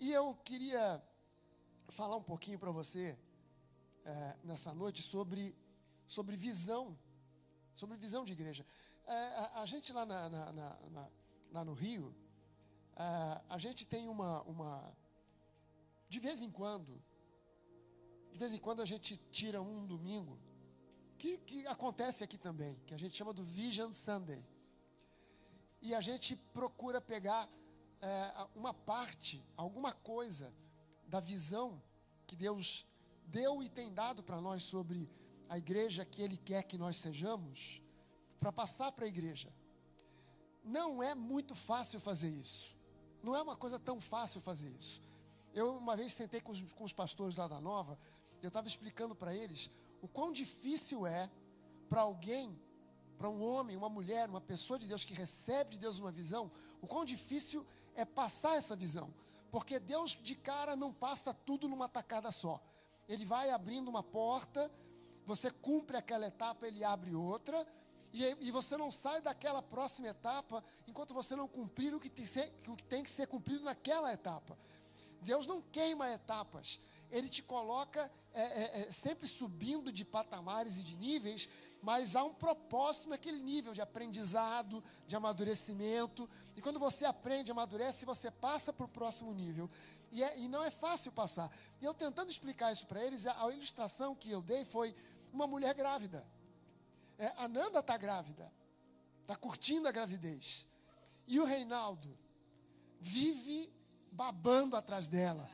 E eu queria falar um pouquinho para você é, nessa noite sobre, sobre visão, sobre visão de igreja. É, a, a, gente lá, na, na, na, lá no Rio, é, a gente tem uma, uma. De vez em quando, de vez em quando a gente tira um domingo, que, que acontece aqui também, que a gente chama do Vision Sunday. E a gente procura pegar é, uma parte, alguma coisa da visão que Deus deu e tem dado para nós sobre a igreja que Ele quer que nós sejamos, para passar para a igreja. Não é muito fácil fazer isso. Não é uma coisa tão fácil fazer isso. Eu uma vez sentei com os, com os pastores lá da Nova, eu estava explicando para eles o quão difícil é para alguém, para um homem, uma mulher, uma pessoa de Deus que recebe de Deus uma visão, o quão difícil é passar essa visão. Porque Deus de cara não passa tudo numa tacada só. Ele vai abrindo uma porta, você cumpre aquela etapa, ele abre outra, e, e você não sai daquela próxima etapa enquanto você não cumprir o que tem, o que tem que ser cumprido naquela etapa. Deus não queima etapas, Ele te coloca é, é, é, sempre subindo de patamares e de níveis, mas há um propósito naquele nível de aprendizado, de amadurecimento. E quando você aprende, amadurece, você passa para o próximo nível. E, é, e, não é fácil passar. E eu tentando explicar isso para eles, a, a, ilustração que eu dei foi uma mulher grávida. É, a Nanda está grávida, está curtindo a gravidez. E o Reinaldo vive babando atrás dela,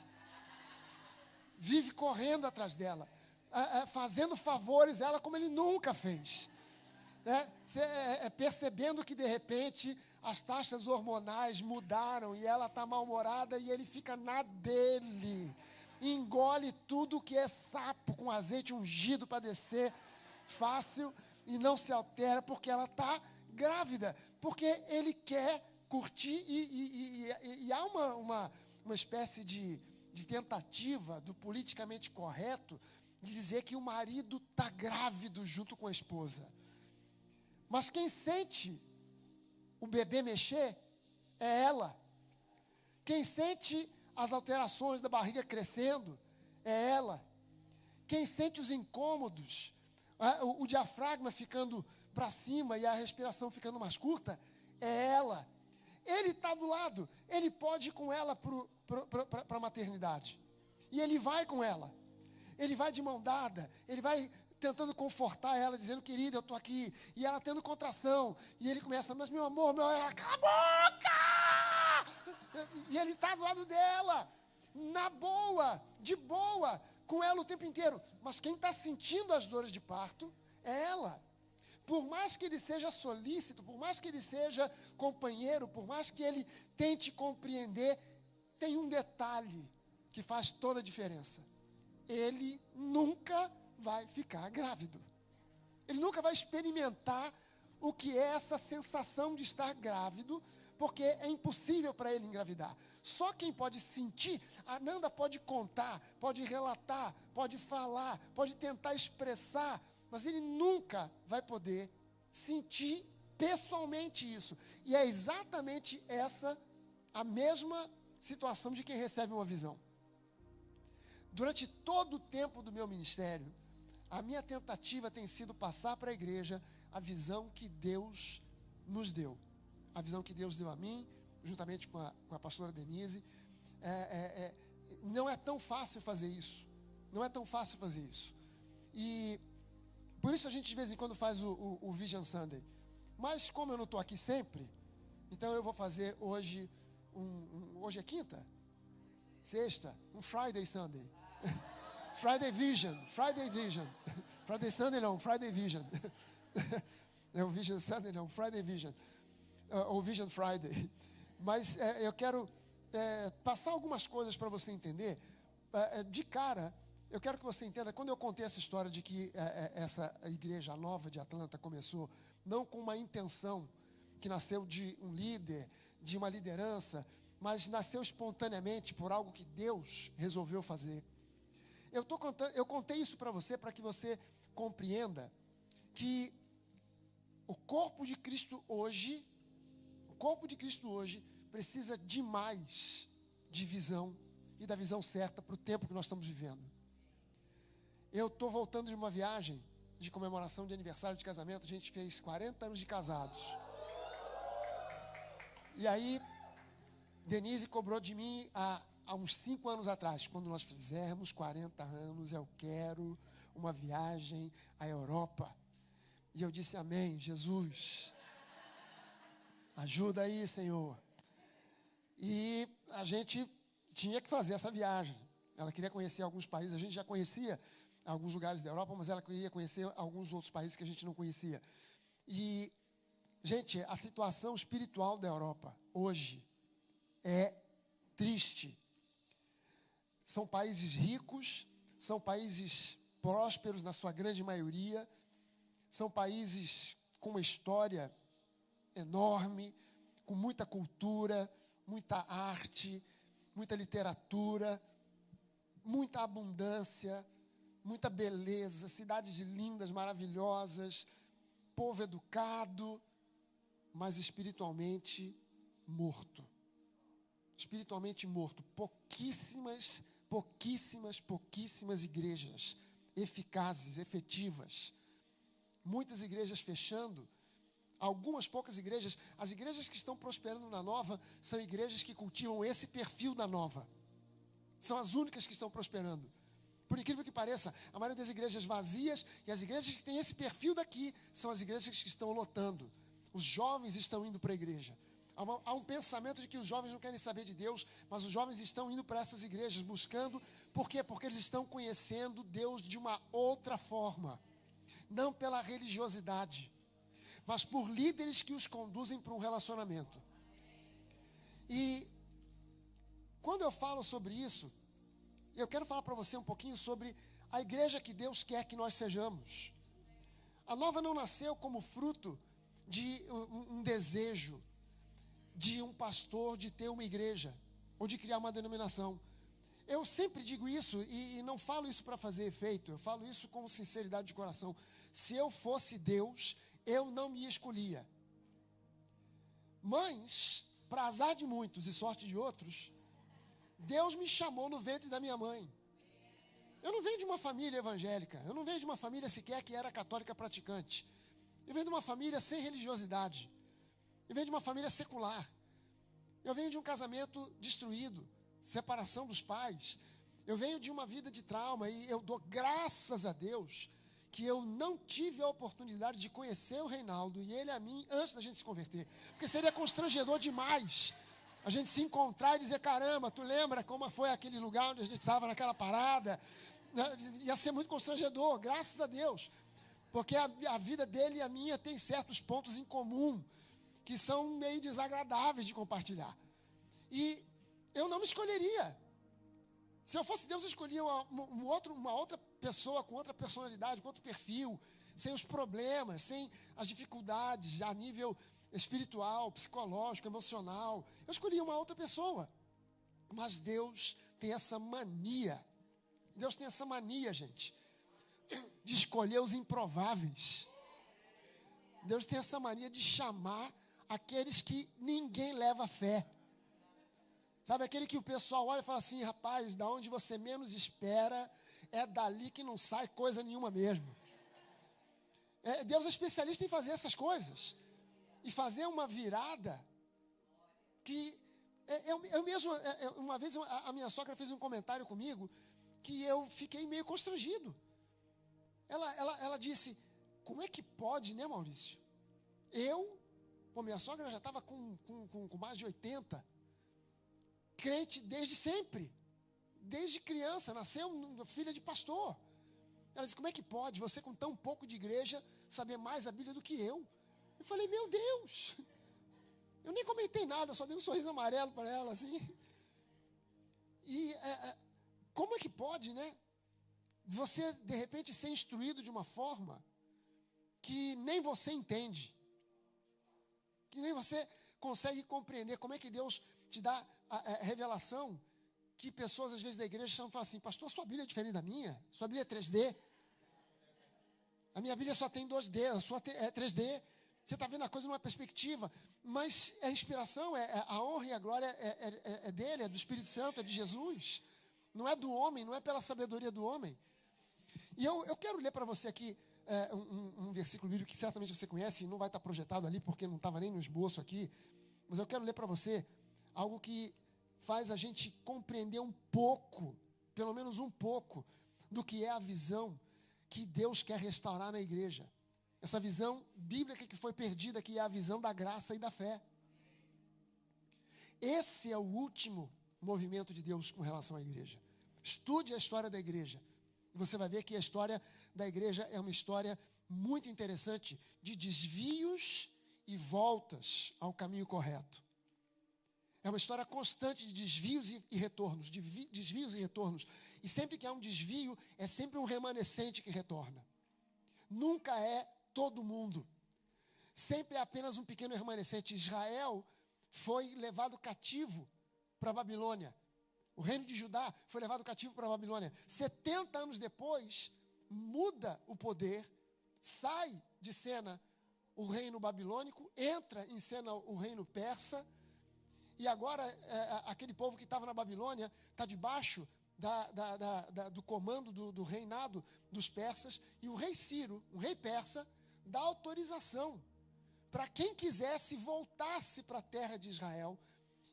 vive correndo atrás dela, fazendo favores a ela como ele nunca fez. Né? É, é, percebendo que de repente as taxas hormonais mudaram e ela está mal-humorada e ele fica na dele. Engole tudo que é sapo com azeite ungido para descer fácil e não se altera porque ela está grávida. Porque ele quer curtir e, e, e, e há uma, uma, uma espécie de, de tentativa do politicamente correto de dizer que o marido está grávido junto com a esposa. Mas quem sente o bebê mexer é ela. Quem sente as alterações da barriga crescendo é ela. Quem sente os incômodos, o, o diafragma ficando para cima e a respiração ficando mais curta, é ela. Ele está do lado, ele pode ir com ela para a maternidade. E ele vai com ela. Ele vai de mão dada, ele vai tentando confortar ela, dizendo, querida, eu estou aqui. E ela tendo contração. E ele começa, mas meu amor, meu ela, cala a boca! E ele está do lado dela, na boa, de boa, com ela o tempo inteiro. Mas quem está sentindo as dores de parto é ela por mais que ele seja solícito, por mais que ele seja companheiro, por mais que ele tente compreender, tem um detalhe que faz toda a diferença. Ele nunca vai ficar grávido. Ele nunca vai experimentar o que é essa sensação de estar grávido, porque é impossível para ele engravidar. Só quem pode sentir, a Nanda pode contar, pode relatar, pode falar, pode tentar expressar mas ele nunca vai poder sentir pessoalmente isso. E é exatamente essa a mesma situação de quem recebe uma visão. Durante todo o tempo do meu ministério, a minha tentativa tem sido passar para a igreja a visão que Deus nos deu. A visão que Deus deu a mim, juntamente com a, com a pastora Denise. É, é, é, não é tão fácil fazer isso. Não é tão fácil fazer isso. E por isso a gente de vez em quando faz o, o, o Vision Sunday. Mas como eu não estou aqui sempre, então eu vou fazer hoje um, um, hoje é quinta, sexta, um Friday Sunday, Friday Vision, Friday Vision, Friday Sunday não, Friday Vision, é o Vision Sunday não, Friday Vision, uh, ou Vision Friday. Mas é, eu quero é, passar algumas coisas para você entender. É, de cara, eu quero que você entenda, quando eu contei essa história de que é, é, essa igreja nova de Atlanta começou não com uma intenção que nasceu de um líder, de uma liderança, mas nasceu espontaneamente por algo que Deus resolveu fazer. Eu, tô contando, eu contei isso para você para que você compreenda que o corpo de Cristo hoje, o corpo de Cristo hoje precisa demais de visão e da visão certa para o tempo que nós estamos vivendo. Eu estou voltando de uma viagem de comemoração de aniversário de casamento, a gente fez 40 anos de casados. E aí, Denise cobrou de mim há, há uns 5 anos atrás, quando nós fizermos 40 anos, eu quero uma viagem à Europa. E eu disse: Amém, Jesus. Ajuda aí, Senhor. E a gente tinha que fazer essa viagem. Ela queria conhecer alguns países, a gente já conhecia alguns lugares da Europa, mas ela queria conhecer alguns outros países que a gente não conhecia. E, gente, a situação espiritual da Europa hoje é triste. São países ricos, são países prósperos na sua grande maioria, são países com uma história enorme, com muita cultura, muita arte, muita literatura, muita abundância, muita beleza, cidades lindas, maravilhosas, povo educado, mas espiritualmente morto. Espiritualmente morto. Pouquíssimas, pouquíssimas, pouquíssimas igrejas eficazes, efetivas. Muitas igrejas fechando, algumas poucas igrejas. As igrejas que estão prosperando na nova são igrejas que cultivam esse perfil da nova. São as únicas que estão prosperando. Por incrível que pareça, a maioria das igrejas vazias e as igrejas que têm esse perfil daqui são as igrejas que estão lotando. Os jovens estão indo para a igreja. Há, uma, há, um pensamento de que os jovens não querem saber de Deus, mas os jovens estão indo para essas igrejas buscando. Por quê? Porque eles estão conhecendo Deus de uma outra forma. Não pela religiosidade, mas por líderes que os conduzem para um relacionamento. E quando eu falo sobre isso, eu quero falar para você um pouquinho sobre a igreja que Deus quer que nós sejamos. A nova não nasceu como fruto de um, um desejo de um pastor de ter uma igreja ou de criar uma denominação. Eu sempre digo isso e, e não falo isso para fazer efeito, eu falo isso com sinceridade de coração. Se eu fosse Deus, eu não me escolhia. Mas, para azar de muitos e sorte de outros, Deus me chamou no ventre da minha mãe. Eu não venho de uma família evangélica, eu não venho de uma família sequer que era católica praticante. Eu venho de uma família sem religiosidade. Eu venho de uma família secular. Eu venho de um casamento destruído, separação dos pais. Eu venho de uma vida de trauma e eu dou graças a Deus que eu não tive a oportunidade de conhecer o Reinaldo e ele a mim antes da gente se converter. Porque seria constrangedor demais a gente se encontrar e dizer: caramba, tu lembra como foi aquele lugar onde a gente estava naquela parada? Né, ia ser muito constrangedor, graças a Deus, porque a, a vida dele e a minha tem certos pontos em comum que são meio desagradáveis de compartilhar. E eu não me escolheria. Se eu fosse Deus, eu escolhia uma, um outro, uma outra pessoa com outra personalidade, com outro perfil, sem os problemas, sem as dificuldades a nível espiritual, psicológico, emocional. Eu escolhi uma outra pessoa. Mas Deus tem essa mania. Deus tem essa mania, gente, de escolher os improváveis. Deus tem essa mania de chamar aqueles que ninguém leva fé. Sabe aquele que o pessoal olha e fala assim, rapaz, da onde você menos espera, é dali que não sai coisa nenhuma mesmo. É, Deus é especialista em fazer essas coisas e fazer uma virada que é, eu, eu mesmo, é, é, uma vez a minha sogra fez um comentário comigo que eu fiquei meio constrangido. Ela, ela, ela disse: Como é que pode, né, Maurício? Eu, pô, minha sogra já estava com, com, com, com mais de 80, crente desde sempre, desde criança, nasceu filha de pastor. Ela disse: Como é que pode você, com tão pouco de igreja, saber mais a Bíblia do que eu? Eu falei, meu Deus. Eu nem comentei nada, só dei um sorriso amarelo para ela, assim. E é, é, como é que pode, né? Você, de repente, ser instruído de uma forma que nem você entende. Que nem você consegue compreender como é que Deus te dá a, a revelação que pessoas, às vezes, da igreja chamam e falam assim, pastor, sua Bíblia é diferente da minha? Sua Bíblia é 3D? A minha Bíblia só tem 2D, a sua é 3D. Você está vendo a coisa numa perspectiva, mas a inspiração, é, é a honra e a glória é, é, é, dele, é do Espírito Santo, é de Jesus. Não é do homem, não é pela sabedoria do homem. E eu, eu quero ler para você aqui é, um, um, versículo bíblico que certamente você conhece, e não vai estar projetado ali porque não estava nem no esboço aqui, mas eu quero ler para você algo que faz a gente compreender um pouco, pelo menos um pouco, do que é a visão que Deus quer restaurar na igreja. Essa visão bíblica que foi perdida, que é a visão da graça e da fé. Esse é o último movimento de Deus com relação à igreja. Estude a história da igreja. Você vai ver que a história da igreja é uma história muito interessante de desvios e voltas ao caminho correto. É uma história constante de desvios e, retornos, de vi, desvios e retornos. E sempre que há um desvio, é sempre um remanescente que retorna. Nunca é todo mundo. Sempre é apenas um pequeno remanescente. Israel foi levado cativo para a Babilônia. O reino de Judá foi levado cativo para a Babilônia. 70 anos depois, muda o poder, sai de cena o reino babilônico, entra em cena o reino persa, e agora é, é aquele povo que estava na Babilônia está debaixo da, da, da, do comando do, do reinado dos persas, e o rei Ciro, o rei persa, da autorização para quem quisesse voltasse para a terra de Israel.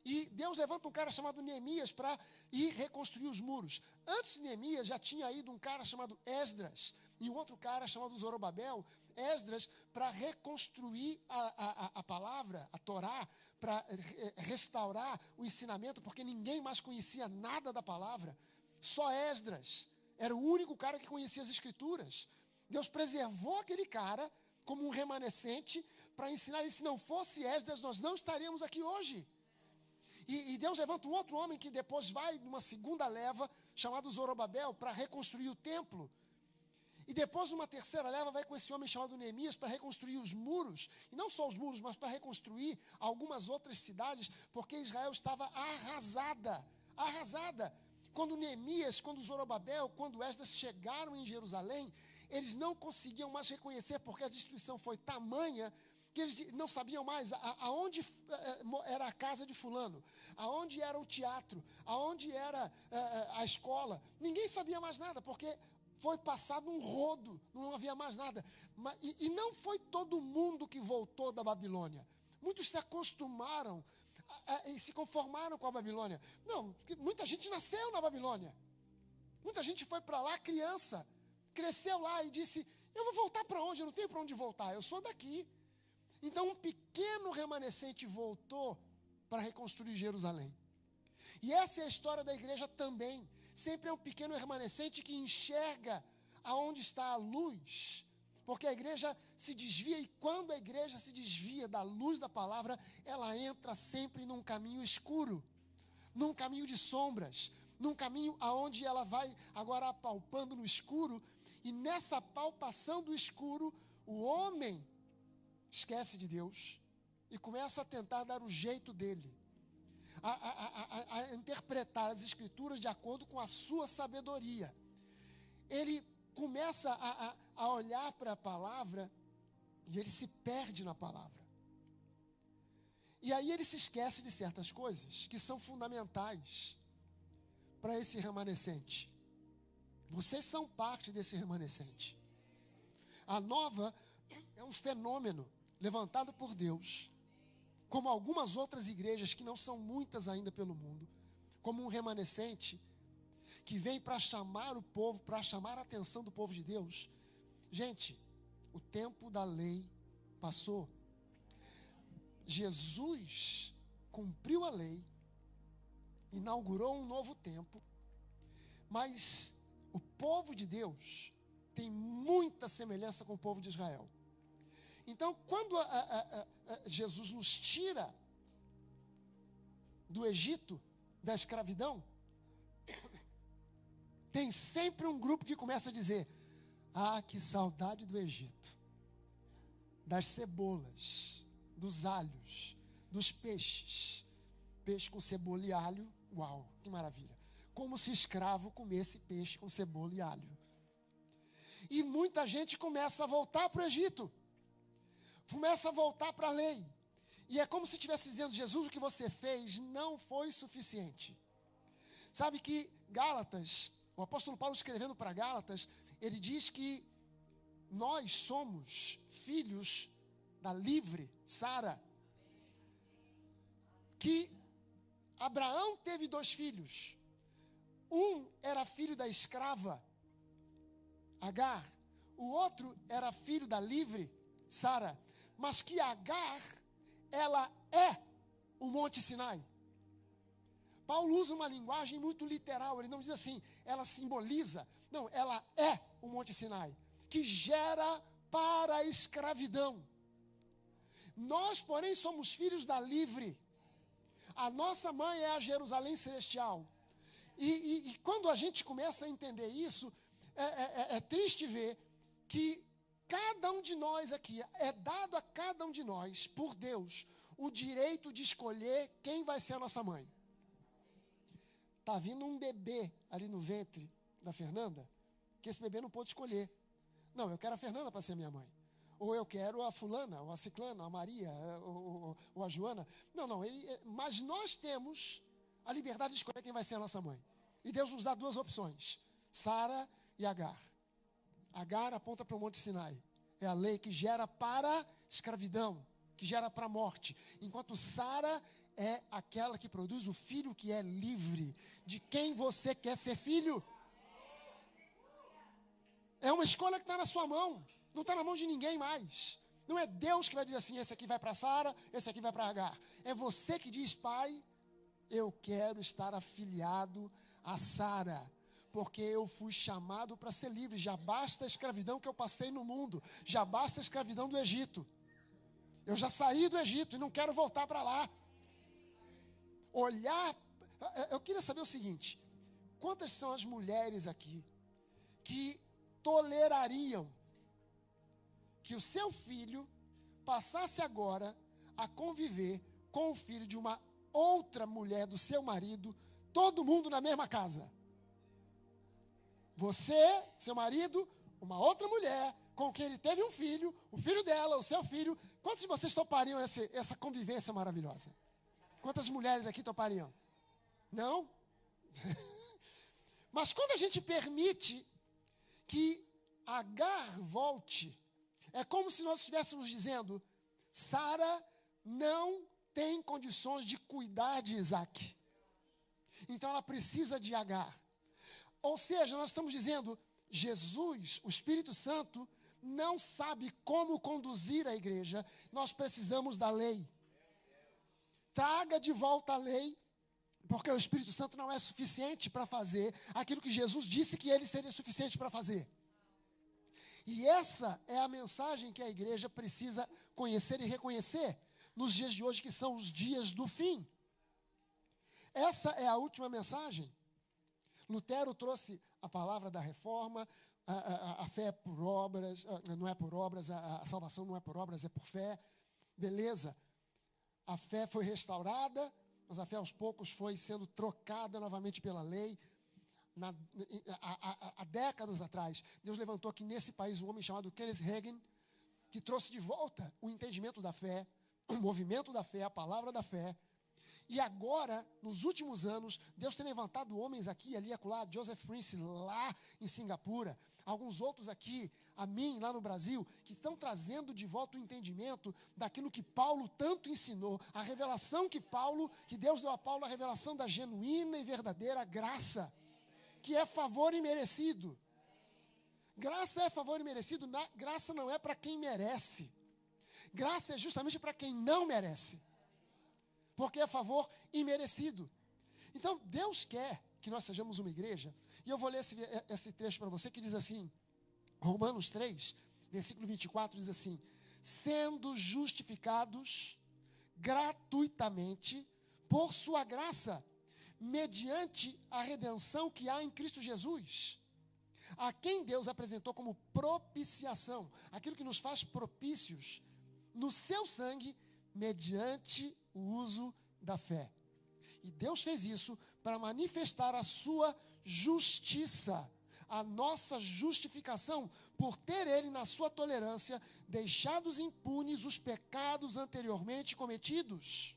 E Deus levanta um cara chamado Neemias para ir reconstruir os muros. Antes de Neemias já tinha ido um cara chamado Esdras e um outro cara chamado Zorobabel, Esdras, para reconstruir a, a, a palavra, a Torá, para restaurar o ensinamento, porque ninguém mais conhecia nada da palavra. Só Esdras era o único cara que conhecia as escrituras. Deus preservou aquele cara como um remanescente para ensinar. E se não fosse Esdras, nós não estaríamos aqui hoje. E, e, Deus levanta um outro homem que depois vai numa segunda leva, chamado Zorobabel, para reconstruir o templo. E depois, numa terceira leva, vai com esse homem chamado Neemias para reconstruir os muros. E não só os muros, mas para reconstruir algumas outras cidades, porque Israel estava arrasada. Arrasada. Quando Neemias, quando Zorobabel, quando Esdras chegaram em Jerusalém, eles não conseguiam mais reconhecer, porque a destruição foi tamanha que eles não sabiam mais aonde eh, eh, era a casa de fulano, aonde era o teatro, aonde era eh, a escola. Ninguém sabia mais nada, porque foi passado um rodo, não havia mais nada. E não foi todo mundo que voltou da Babilônia. Muitos se acostumaram e se conformaram com a Babilônia. Não, muita gente nasceu na Babilônia. Muita gente foi para lá criança cresceu lá e disse: Eu vou voltar para onde? Eu não tenho para onde voltar, eu sou daqui. Então, um pequeno remanescente voltou para reconstruir Jerusalém. E essa é a história da igreja também. Sempre é um pequeno remanescente que enxerga aonde está a luz. Porque a igreja se desvia, e quando a igreja se desvia da luz da palavra, ela entra sempre num caminho escuro, num caminho de sombras, num caminho aonde ela vai agora apalpando no escuro, e nessa palpação do escuro, o homem esquece de Deus e começa a tentar dar o jeito dele, a, a, a, a interpretar as Escrituras de acordo com a sua sabedoria. Ele começa a, olhar para a palavra e ele se perde na palavra. E aí ele se esquece de certas coisas que são fundamentais para esse remanescente. Vocês são parte desse remanescente. A nova é um fenômeno levantado por Deus, como algumas outras igrejas que não são muitas ainda pelo mundo, como um remanescente que vem para chamar o povo, para chamar a atenção do povo de Deus. Gente, o tempo da lei passou. Jesus cumpriu a lei, inaugurou um novo tempo, mas o povo de Deus tem muita semelhança com o povo de Israel. Então, quando a, a, a, Jesus nos tira do Egito, da escravidão, tem sempre um grupo que começa a dizer: Ah, que saudade do Egito, das cebolas, dos alhos, dos peixes. Peixe com cebola e alho, uau, que maravilha como se escravo comesse peixe com cebola e alho. E muita gente começa a voltar para o Egito, começa a voltar para a lei. E é como se estivesse dizendo: Jesus, o que você fez não foi suficiente. Sabe que Gálatas, o apóstolo Paulo escrevendo para Gálatas, ele diz que nós somos filhos da livre Sara. Que Abraão teve dois filhos. Um era filho da escrava, Agar. O outro era filho da livre, Sara. Mas que Agar, ela é o Monte Sinai. Paulo usa uma linguagem muito literal, ele não diz assim, ela simboliza. Não, ela é o Monte Sinai, que gera para a escravidão. Nós, porém, somos filhos da livre. A nossa mãe é a Jerusalém Celestial. E, e, e quando a gente começa a entender isso, é, é, é, é triste ver que cada um de nós aqui, é dado a cada um de nós, por Deus, o direito de escolher quem vai ser a nossa mãe. Está vindo um bebê ali no ventre da Fernanda, que esse bebê não pôde escolher. Não, eu quero a Fernanda para ser minha mãe. Ou eu quero a fulana, ou a ciclana, a Maria, ou, ou, ou a Joana. Não, não, ele, mas nós temos a liberdade de escolher quem vai ser a nossa mãe. E Deus nos dá duas opções: Sara e Agar. Agar aponta para o Monte Sinai. É a lei que gera para escravidão, que gera para morte. Enquanto Sara é aquela que produz o filho que é livre. De quem você quer ser filho? É uma escolha que está na sua mão, não está na mão de ninguém mais. Não é Deus que vai dizer assim: esse aqui vai para Sara, esse aqui vai para Agar. É você que diz, pai, eu quero estar afiliado a Sara, porque eu fui chamado para ser livre. Já basta a escravidão que eu passei no mundo, já basta a escravidão do Egito. Eu já saí do Egito e não quero voltar para lá. Olhar, eu queria saber o seguinte: quantas são as mulheres aqui que tolerariam que o seu filho passasse agora a conviver com o filho de uma outra mulher do seu marido, todo mundo na mesma casa. Você, seu marido, uma outra mulher com quem ele teve um filho, o filho dela, o seu filho. Quantos de vocês topariam esse, essa convivência maravilhosa? Quantas mulheres aqui topariam? Não? Mas quando a gente permite que Agar volte, é como se nós estivéssemos dizendo: Sara não tem condições de cuidar de Isaac. Então ela precisa de Agar. Ou seja, nós estamos dizendo, Jesus, o Espírito Santo, não sabe como conduzir a igreja, nós precisamos da lei. Traga de volta a lei, porque o Espírito Santo não é suficiente para fazer aquilo que Jesus disse que ele seria suficiente para fazer. E essa é a mensagem que a igreja precisa conhecer e reconhecer nos dias de hoje, que são os dias do fim. Essa é a última mensagem. Lutero trouxe a palavra da reforma, a, a, a fé por obras, não é por obras, a, a salvação não é por obras, é por fé. Beleza. A fé foi restaurada, mas a fé aos poucos foi sendo trocada novamente pela lei. Na, há, há, décadas atrás, Deus levantou aqui nesse país um homem chamado Kenneth Hagin, que trouxe de volta o entendimento da fé, o movimento da fé, a palavra da fé. E agora, nos últimos anos, Deus tem levantado homens aqui, ali, acolá, Joseph Prince lá em Singapura, alguns outros aqui, a mim, lá no Brasil, que estão trazendo de volta o entendimento daquilo que Paulo tanto ensinou, a revelação que Paulo, que Deus deu a Paulo, a revelação da genuína e verdadeira graça, que é favor imerecido. Graça é favor imerecido, graça não é para quem merece. Graça é justamente para quem não merece. Porque é favor imerecido. Então, Deus quer que nós sejamos uma igreja. E eu vou ler esse, esse trecho para você que diz assim: Romanos 3, versículo 24, diz assim: Sendo justificados gratuitamente por Sua graça, mediante a redenção que há em Cristo Jesus a quem Deus apresentou como propiciação, aquilo que nos faz propícios no seu sangue mediante o uso da fé. E Deus fez isso para manifestar a sua justiça, a nossa justificação por ter ele, na sua tolerância, deixados impunes os pecados anteriormente cometidos,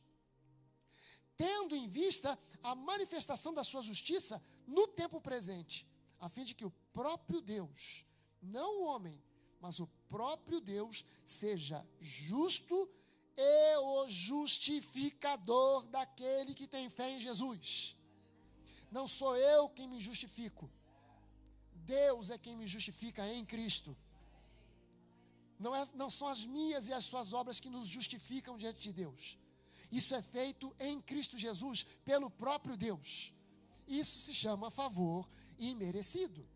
tendo em vista a manifestação da sua justiça no tempo presente, a fim de que o próprio Deus, não o homem, mas o próprio Deus, seja justo e o justificador daquele que tem fé em Jesus. Não sou eu quem me justifico. Deus é quem me justifica em Cristo. Não, é, não são as minhas e as suas obras que nos justificam diante de Deus. Isso é feito em Cristo Jesus pelo próprio Deus. Isso se chama favor imerecido.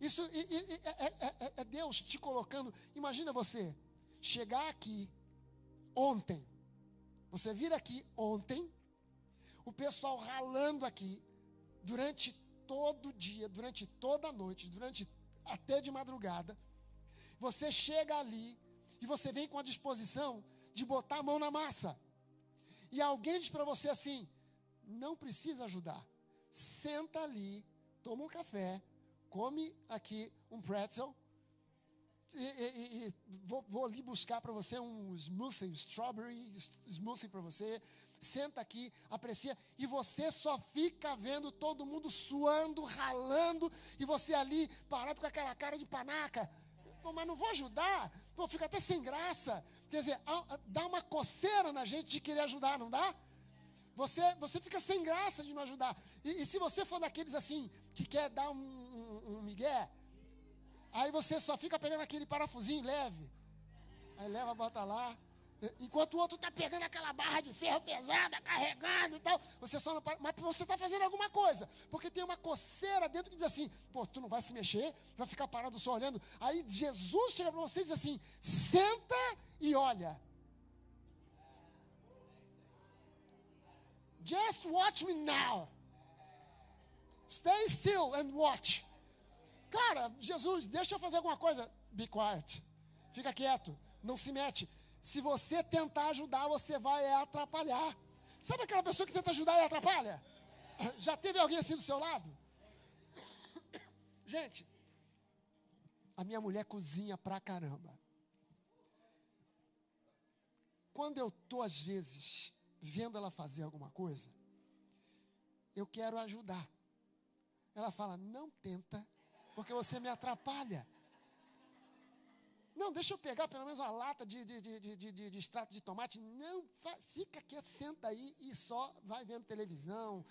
Isso é, é, é, é Deus te colocando. Imagina você chegar aqui ontem. Você vir aqui ontem, o pessoal ralando aqui durante todo o dia, durante toda a noite, durante até de madrugada. Você chega ali e você vem com a disposição de botar a mão na massa. E alguém diz para você assim: não precisa ajudar. Senta ali, toma um café, come aqui um pretzel. E, e, vou, vou, ali buscar para você um smoothie, um strawberry smoothie para você. Senta aqui, aprecia, e você só fica vendo todo mundo suando, ralando, e você ali parado com aquela cara de panaca. Pô, mas não vou ajudar, Pô, fica até sem graça. Quer dizer, dá uma coceira na gente de querer ajudar, não dá? Você, você fica sem graça de não ajudar. E, e se você for daqueles assim, que quer dar um, um, um migué, aí você só fica pegando aquele parafusinho leve. Aí leva, bota lá. Enquanto o outro está pegando aquela barra de ferro pesada, carregando e tal, você só não. Mas você está fazendo alguma coisa. Porque tem uma coceira dentro que diz assim: pô, tu não vai se mexer, vai ficar parado só olhando. Aí Jesus chega para você e diz assim: senta e olha. Just watch me now. Stay still and watch. Cara, Jesus, deixa eu fazer alguma coisa. Be quiet. Fica quieto. Não se mete. Se você tentar ajudar, você vai atrapalhar. Sabe aquela pessoa que tenta ajudar e atrapalha? Já teve alguém assim do seu lado? Gente, a minha mulher cozinha pra caramba. Quando eu tô às vezes vendo ela fazer alguma coisa, eu quero ajudar. Ela fala: "Não tenta, porque você me atrapalha". Não, deixa eu pegar pelo menos uma lata de, de, de, de, de, extrato de tomate. Não, fica aqui, senta aí e só vai vendo televisão,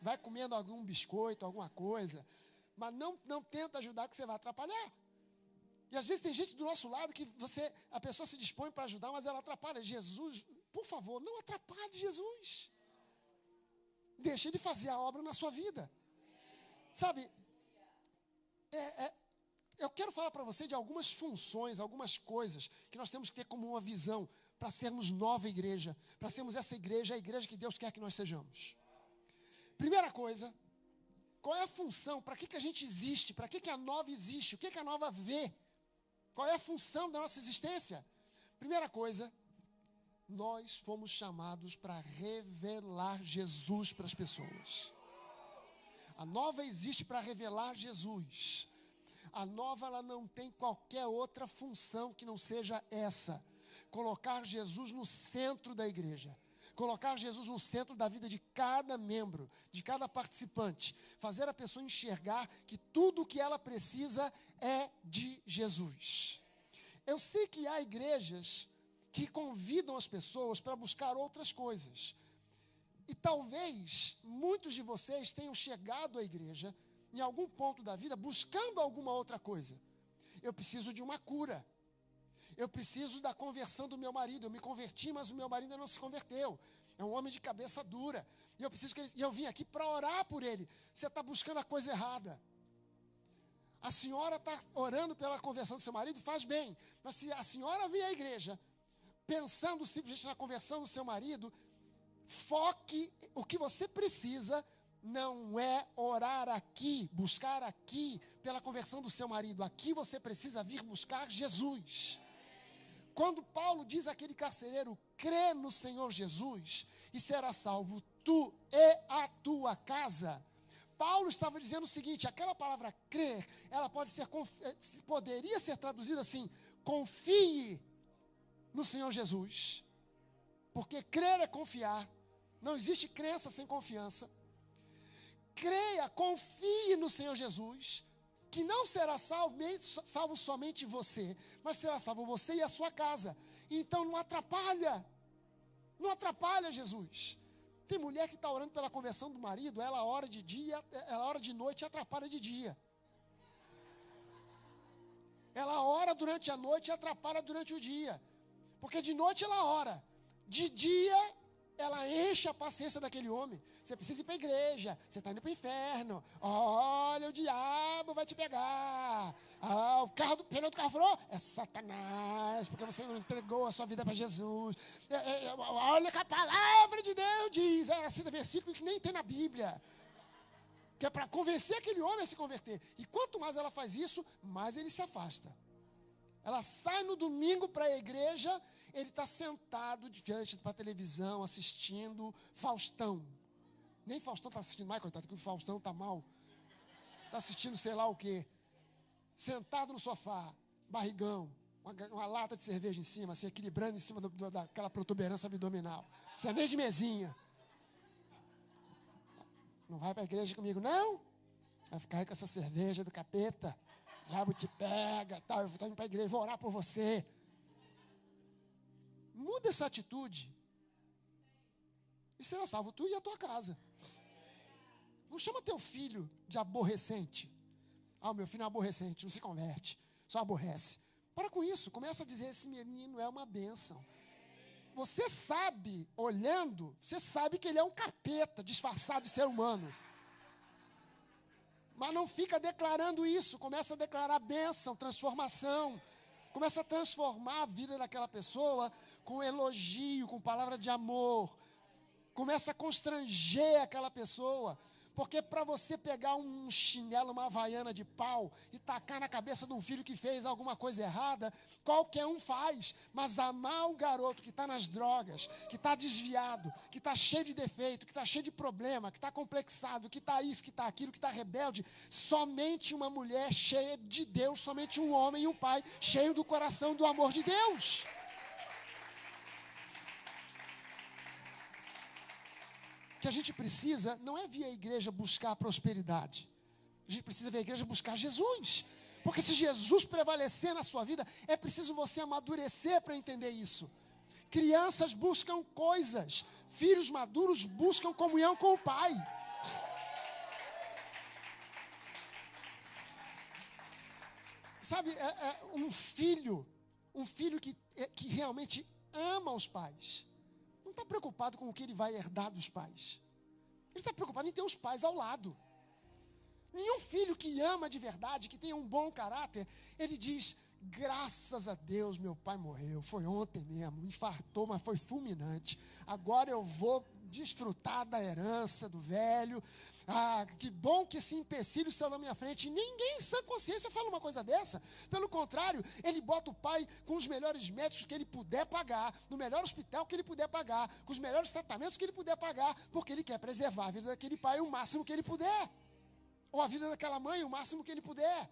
vai comendo algum biscoito, alguma coisa. Mas não, não tenta ajudar que você vai atrapalhar. E às vezes tem gente do nosso lado que você, a pessoa se dispõe para ajudar, mas ela atrapalha. Jesus, por favor, não atrapalhe Jesus. Deixe de fazer a obra na sua vida. Sabe, é, é, eu quero falar para você de algumas funções, algumas coisas que nós temos que ter como uma visão para sermos nova igreja, para sermos essa igreja, a igreja que Deus quer que nós sejamos. Primeira coisa, qual é a função? Para que, que a gente existe? Para que, que a nova existe? O que, que a nova vê? Qual é a função da nossa existência? Primeira coisa, nós fomos chamados para revelar Jesus para as pessoas. A nova existe para revelar Jesus. A nova ela não tem qualquer outra função que não seja essa: colocar Jesus no centro da igreja. Colocar Jesus no centro da vida de cada membro, de cada participante. Fazer a pessoa enxergar que tudo o que ela precisa é de Jesus. Eu sei que há igrejas que convidam as pessoas para buscar outras coisas. E talvez muitos de vocês tenham chegado à igreja em algum ponto da vida buscando alguma outra coisa. Eu preciso de uma cura. Eu preciso da conversão do meu marido. Eu me converti, mas o meu marido ainda não se converteu. É um homem de cabeça dura. E eu preciso que ele, e eu vim aqui para orar por ele. Você está buscando a coisa errada. A senhora está orando pela conversão do seu marido, faz bem. Mas se a senhora vem à igreja pensando simplesmente na conversão do seu marido, foque o que você precisa não é orar aqui, buscar aqui pela conversão do seu marido. Aqui você precisa vir buscar Jesus. Quando Paulo diz àquele carcereiro: crê no Senhor Jesus e será salvo tu e a tua casa. Paulo estava dizendo o seguinte: aquela palavra crer, ela pode ser, eh, poderia ser traduzida assim: confie no Senhor Jesus. Porque crer é confiar. Não existe crença sem confiança. Creia, confie no Senhor Jesus, que não será salvo, salvo somente você, mas será salvo você e a sua casa. Então não atrapalha. Não atrapalha Jesus. Tem mulher que está orando pela conversão do marido, ela ora de dia, ela ora de noite e atrapalha de dia. Ela ora durante a noite e atrapalha durante o dia. Porque de noite ela ora, de dia ela enche a paciência daquele homem. Você precisa ir para a igreja, você está indo para o inferno. Olha, o diabo vai te pegar. Ah, o carro do pneu do carro furou? É Satanás, porque você não entregou a sua vida para Jesus. É, é, é, olha que a palavra de Deus diz. É assim, versículo que nem tem na Bíblia. Que é para convencer aquele homem a se converter. E quanto mais ela faz isso, mais ele se afasta. Ela sai no domingo para a igreja ele está sentado diante da televisão, assistindo Faustão. Nem Faustão está assistindo mais, coitado, que o Faustão está mal. Está assistindo sei lá o quê. Sentado no sofá, barrigão, uma, uma, lata de cerveja em cima, se assim, equilibrando em cima do, do, daquela protuberância abdominal. Você é nem de mesinha. Não vai para a igreja comigo, não? Vai ficar aí com essa cerveja do capeta. O diabo te pega, tal. Eu vou indo para a igreja, vou orar por você. Muda essa atitude. E será salvo tu e a tua casa. Não chama teu filho de aborrecente. Ah, meu filho é aborrecente, não se converte, só aborrece. Para com isso, começa a dizer: esse menino é uma bênção. Você sabe, olhando, você sabe que ele é um capeta disfarçado de ser humano. Mas não fica declarando isso, começa a declarar bênção, transformação. Começa a transformar a vida daquela pessoa com elogio, com palavra de amor. Começa a constranger aquela pessoa. Porque para você pegar um chinelo, uma havaiana de pau e tacar na cabeça de um filho que fez alguma coisa errada, qualquer um faz. Mas amar o garoto que está nas drogas, que está desviado, que está cheio de defeito, que está cheio de problema, que está complexado, que está isso, que está aquilo, que está rebelde, somente uma mulher cheia de Deus, somente um homem e um pai cheio do coração do amor de Deus. Que a gente precisa não é via igreja buscar prosperidade. A gente precisa ver a igreja buscar Jesus. Porque se Jesus prevalecer na sua vida, é preciso você amadurecer para entender isso. Crianças buscam coisas, filhos maduros buscam comunhão com o Pai. Sabe, é, é um filho, um filho que, é, que realmente ama os pais, não está preocupado com o que ele vai herdar dos pais. Ele está preocupado em ter os pais ao lado. Nenhum filho que ama de verdade, que tenha um bom caráter, ele diz: graças a Deus meu pai morreu. Foi ontem mesmo, infartou, mas foi fulminante. Agora eu vou desfrutar da herança do velho. Ah, que bom que esse empecilho saiu na minha frente. Ninguém em sã consciência fala uma coisa dessa. Pelo contrário, ele bota o pai com os melhores médicos que ele puder pagar, no melhor hospital que ele puder pagar, com os melhores tratamentos que ele puder pagar, porque ele quer preservar a vida daquele pai o máximo que ele puder. Ou a vida daquela mãe o máximo que ele puder.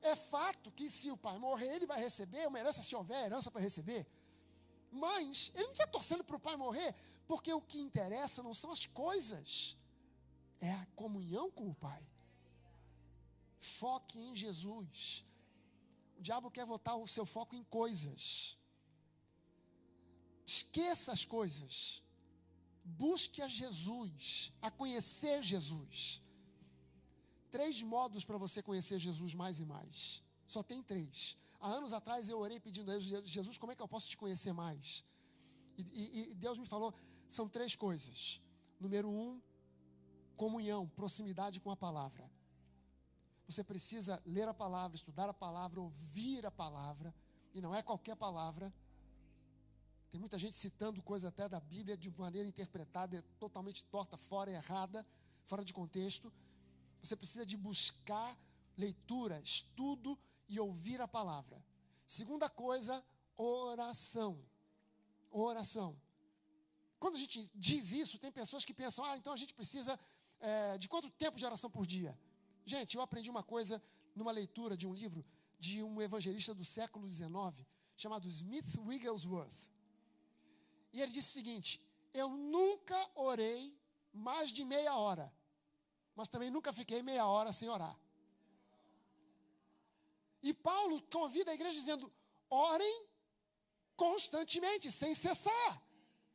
É fato que se o pai morrer, ele vai receber uma herança, se houver herança para receber. Mas ele não está torcendo para o pai morrer, porque o que interessa não são as coisas é a comunhão com o Pai. Foque em Jesus. O diabo quer botar o seu foco em coisas. Esqueça as coisas. Busque a Jesus, a conhecer Jesus. Três modos para você conhecer Jesus mais e mais. Só tem três. Há anos atrás eu orei pedindo a Jesus, Jesus, como é que eu posso te conhecer mais? E, e, e Deus me falou, são três coisas. Número um, comunhão, proximidade com a palavra. Você precisa ler a palavra, estudar a palavra, ouvir a palavra, e não é qualquer palavra. Tem muita gente citando coisa até da Bíblia de maneira interpretada totalmente torta, fora errada, fora de contexto. Você precisa de buscar leitura, estudo e ouvir a palavra. Segunda coisa, oração. Oração. Quando a gente diz isso, tem pessoas que pensam, ah, então a gente precisa é, de quanto tempo de oração por dia? Gente, eu aprendi uma coisa numa leitura de um livro de um evangelista do século XIX, chamado Smith Wigglesworth. E ele disse o seguinte: Eu nunca orei mais de meia hora, mas também nunca fiquei meia hora sem orar. E Paulo convida a igreja dizendo: orem constantemente, sem cessar.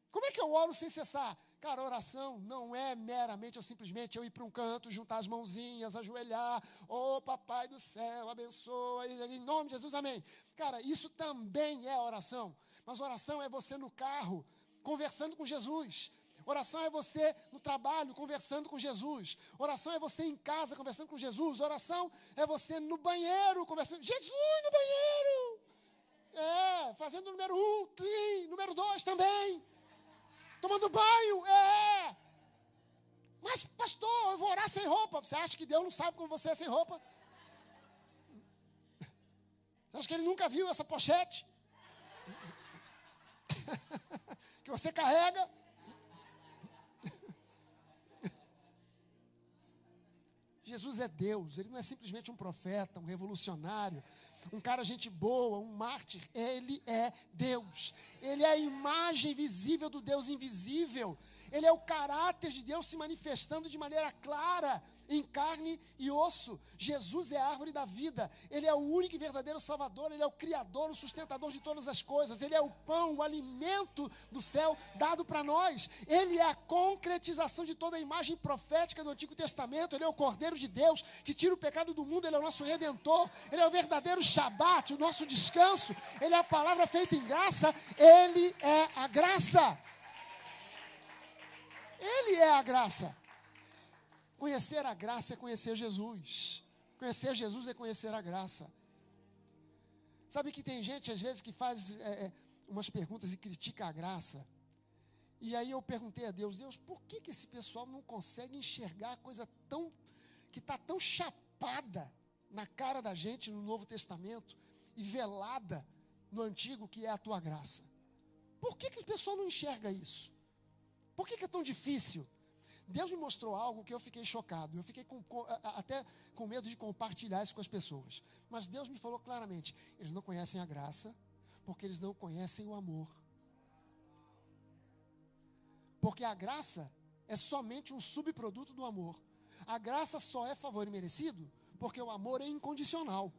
Como é que eu oro sem cessar? Cara, oração não é meramente ou simplesmente eu ir para um canto, juntar as mãozinhas, ajoelhar, ô oh, papai do céu, abençoa, em nome de Jesus, amém. Cara, isso também é oração. Mas oração é você no carro, conversando com Jesus. Oração é você no trabalho, conversando com Jesus. Oração é você em casa, conversando com Jesus. Oração é você no banheiro, conversando. Jesus no banheiro! É, fazendo número um, sim, número dois também. Tomando banho, é. Mas, pastor, eu vou orar sem roupa. Você acha que Deus não sabe como você é sem roupa? Você acha que ele nunca viu essa pochete? que você carrega? Jesus é Deus, ele não é simplesmente um profeta, um revolucionário, um cara gente boa, um mártir, ele é Deus. Ele é a imagem visível do Deus invisível. Ele é o caráter de Deus se manifestando de maneira clara em carne e osso. Jesus é a árvore da vida. Ele é o único e verdadeiro Salvador. Ele é o Criador, o sustentador de todas as coisas. Ele é o pão, o alimento do céu dado para nós. Ele é a concretização de toda a imagem profética do Antigo Testamento. Ele é o Cordeiro de Deus que tira o pecado do mundo. Ele é o nosso Redentor. Ele é o verdadeiro Shabat, o nosso descanso. Ele é a palavra feita em graça. Ele é a graça. Ele é a graça. Conhecer a graça é conhecer Jesus. Conhecer Jesus é conhecer a graça. Sabe que tem gente, às vezes, que faz é, é, umas perguntas e critica a graça. E aí eu perguntei a Deus, Deus, por que, que esse pessoal não consegue enxergar a coisa tão, que está tão chapada na cara da gente no Novo Testamento e velada no Antigo, que é a tua graça? Por que, que o pessoal não enxerga isso? Por que, que é tão difícil? Deus me mostrou algo que eu fiquei chocado. Eu fiquei com, com, até com medo de compartilhar isso com as pessoas. Mas Deus me falou claramente: eles não conhecem a graça, porque eles não conhecem o amor. Porque a graça é somente um subproduto do amor. A graça só é favor e merecido porque o amor é incondicional.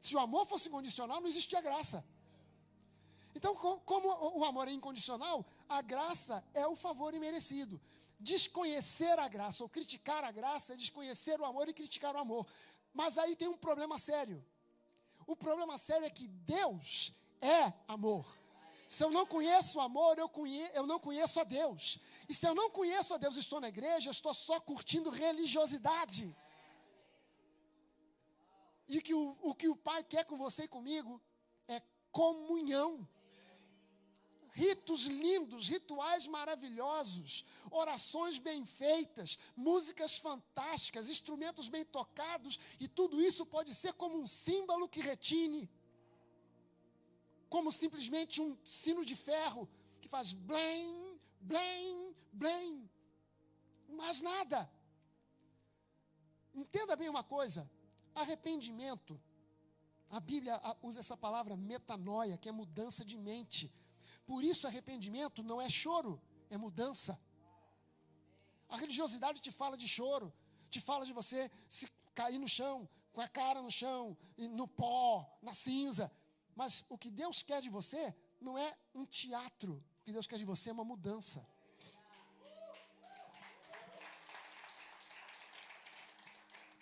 Se o amor fosse incondicional, não existia graça. Então, como o amor é incondicional, a graça é o favor imerecido. Desconhecer a graça ou criticar a graça é desconhecer o amor e criticar o amor. Mas aí tem um problema sério. O problema sério é que Deus é amor. Se eu não conheço o amor, eu, conhe eu não conheço a Deus. E se eu não conheço a Deus estou na igreja, estou só curtindo religiosidade. E que o, o que o Pai quer com você e comigo é comunhão ritos lindos, rituais maravilhosos, orações bem feitas, músicas fantásticas, instrumentos bem tocados, e tudo isso pode ser como um símbolo que retine, como simplesmente um sino de ferro que faz blém, blém, blém, mais nada. Entenda bem uma coisa: arrependimento, a Bíblia usa essa palavra metanoia, que é mudança de mente por isso, arrependimento não é choro, é mudança. A religiosidade te fala de choro, te fala de você se cair no chão, com a cara no chão, no pó, na cinza. Mas o que Deus quer de você não é um teatro. O que Deus quer de você é uma mudança.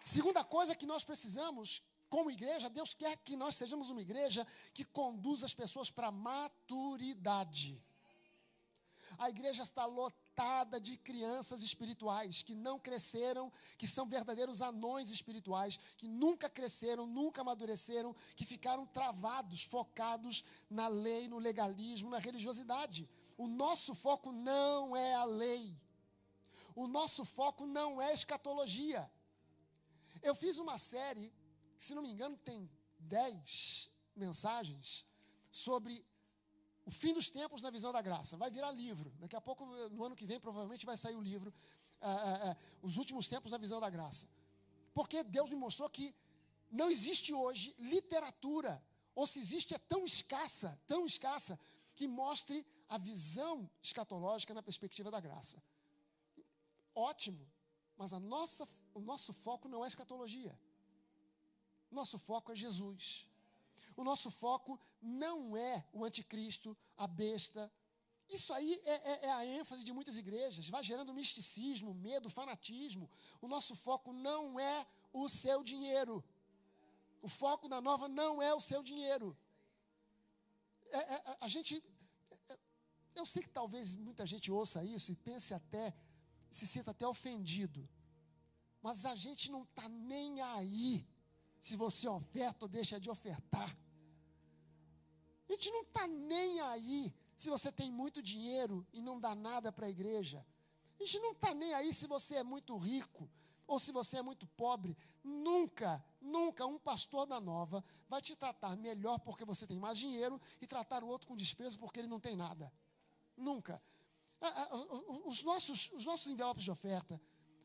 Segunda coisa que nós precisamos como igreja, Deus quer que nós sejamos uma igreja que conduz as pessoas para maturidade. A igreja está lotada de crianças espirituais que não cresceram, que são verdadeiros anões espirituais, que nunca cresceram, nunca amadureceram, que ficaram travados, focados na lei, no legalismo, na religiosidade. O nosso foco não é a lei. O nosso foco não é escatologia. Eu fiz uma série se não me engano, tem dez mensagens sobre o fim dos tempos na visão da graça. Vai virar livro. Daqui a pouco, no ano que vem, provavelmente vai sair o livro. ah, ah, os últimos tempos na visão da graça. Porque Deus me mostrou que não existe hoje literatura, ou se existe é tão escassa, tão escassa, que mostre a visão escatológica na perspectiva da graça. Ótimo, mas a nossa, o nosso foco não é escatologia. Nosso foco é Jesus. O nosso foco não é o anticristo, a besta. Isso aí é, é, é, a ênfase de muitas igrejas, vai gerando misticismo, medo, fanatismo. O nosso foco não é o seu dinheiro. O foco da nova não é o seu dinheiro. É, é a gente. É, eu sei que talvez muita gente ouça isso e pense até, se sinta até ofendido. Mas a gente não está nem aí se você oferta ou deixa de ofertar. A gente não está nem aí se você tem muito dinheiro e não dá nada para a igreja. A gente não está nem aí se você é muito rico ou se você é muito pobre. Nunca, nunca um pastor da nova vai te tratar melhor porque você tem mais dinheiro e tratar o outro com desprezo porque ele não tem nada. Nunca. Os nossos, os nossos envelopes de oferta,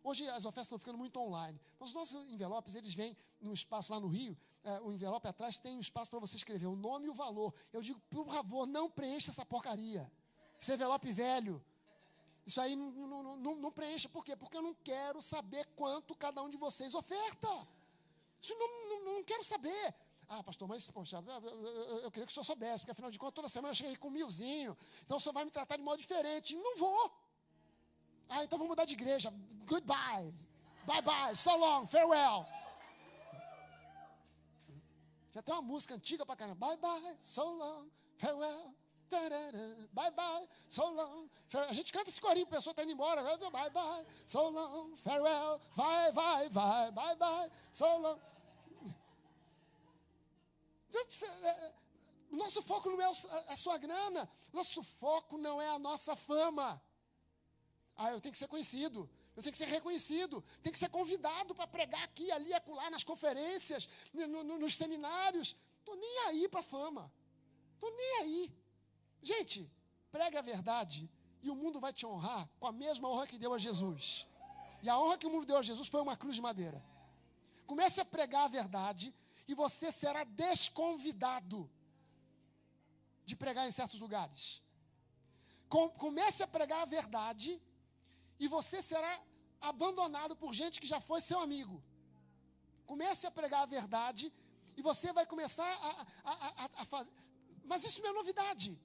Hoje as ofertas estão ficando muito online. Mas os nossos envelopes, eles vêm no espaço lá no Rio, é, o envelope atrás tem um espaço para você escrever o nome e o valor. Eu digo, por favor, não preencha essa porcaria. Esse envelope velho. Isso aí não, não, não, não, preencha. Por quê? Porque eu não quero saber quanto cada um de vocês oferta. Isso não, não, não quero saber. Ah, pastor, mas poxa, eu, eu, eu, queria que o senhor soubesse, porque afinal de contas, toda semana eu cheguei com um milzinho. Então o senhor vai me tratar de modo diferente. Não vou. Ah, então vou mudar de igreja. Goodbye. Bye bye. So long. Farewell. Já tem uma música antiga pra caramba. Bye bye. So long. Farewell. Bye bye, so long. A gente canta esse corinho, a pessoa está indo embora. Bye bye, so long, farewell. Vai, vai, vai, bye bye, so long. Nosso foco não é a sua grana, nosso foco não é a nossa fama. Ah, eu tenho que ser conhecido. Eu tenho que ser reconhecido, tenho que ser convidado para pregar aqui, ali, acolá, nas conferências, no, no, nos seminários. Estou nem aí para fama. Estou nem aí. Gente, pregue a verdade e o mundo vai te honrar com a mesma honra que deu a Jesus. E a honra que o mundo deu a Jesus foi uma cruz de madeira. Comece a pregar a verdade e você será desconvidado de pregar em certos lugares. comece a pregar a verdade e você será abandonado por gente que já foi seu amigo. Comece a pregar a verdade e você vai começar a, a, a, a fazer. Mas isso não é novidade.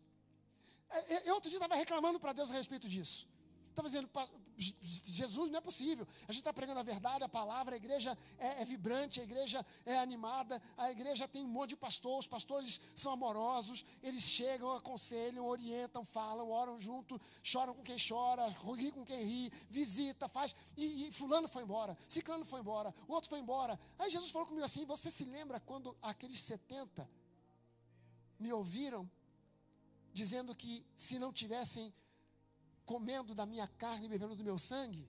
É, é, eu outro dia estava reclamando para Deus a respeito disso. Estava dizendo, Jesus não é possível. A gente está pregando a verdade, a palavra, a igreja é, é, vibrante, a igreja é animada, a igreja tem um monte de pastores, os pastores são amorosos, eles chegam, aconselham, orientam, falam, oram junto, choram com quem chora, ri com quem ri, visita, faz. E, e fulano foi embora, ciclano foi embora, o outro foi embora. Aí Jesus falou comigo assim: você se lembra quando aqueles 70 me ouviram dizendo que se não tivessem comendo da minha carne e bebendo do meu sangue,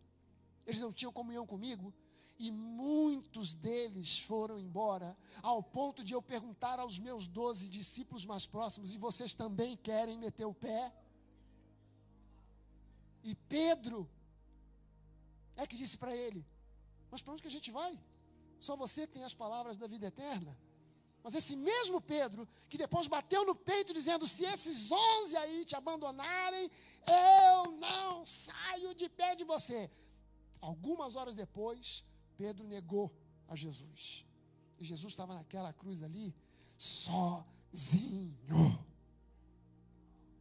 eles não tinham comunhão comigo, e muitos deles foram embora, ao ponto de eu perguntar aos meus doze discípulos mais próximos: e vocês também querem meter o pé? E Pedro é que disse para ele: Mas para onde que a gente vai? Só você tem as palavras da vida eterna. Mas esse mesmo Pedro, que depois bateu no peito dizendo: Se esses onze aí te abandonarem, eu não saio de pé de você. Algumas horas depois, Pedro negou a Jesus. E Jesus estava naquela cruz ali, sozinho.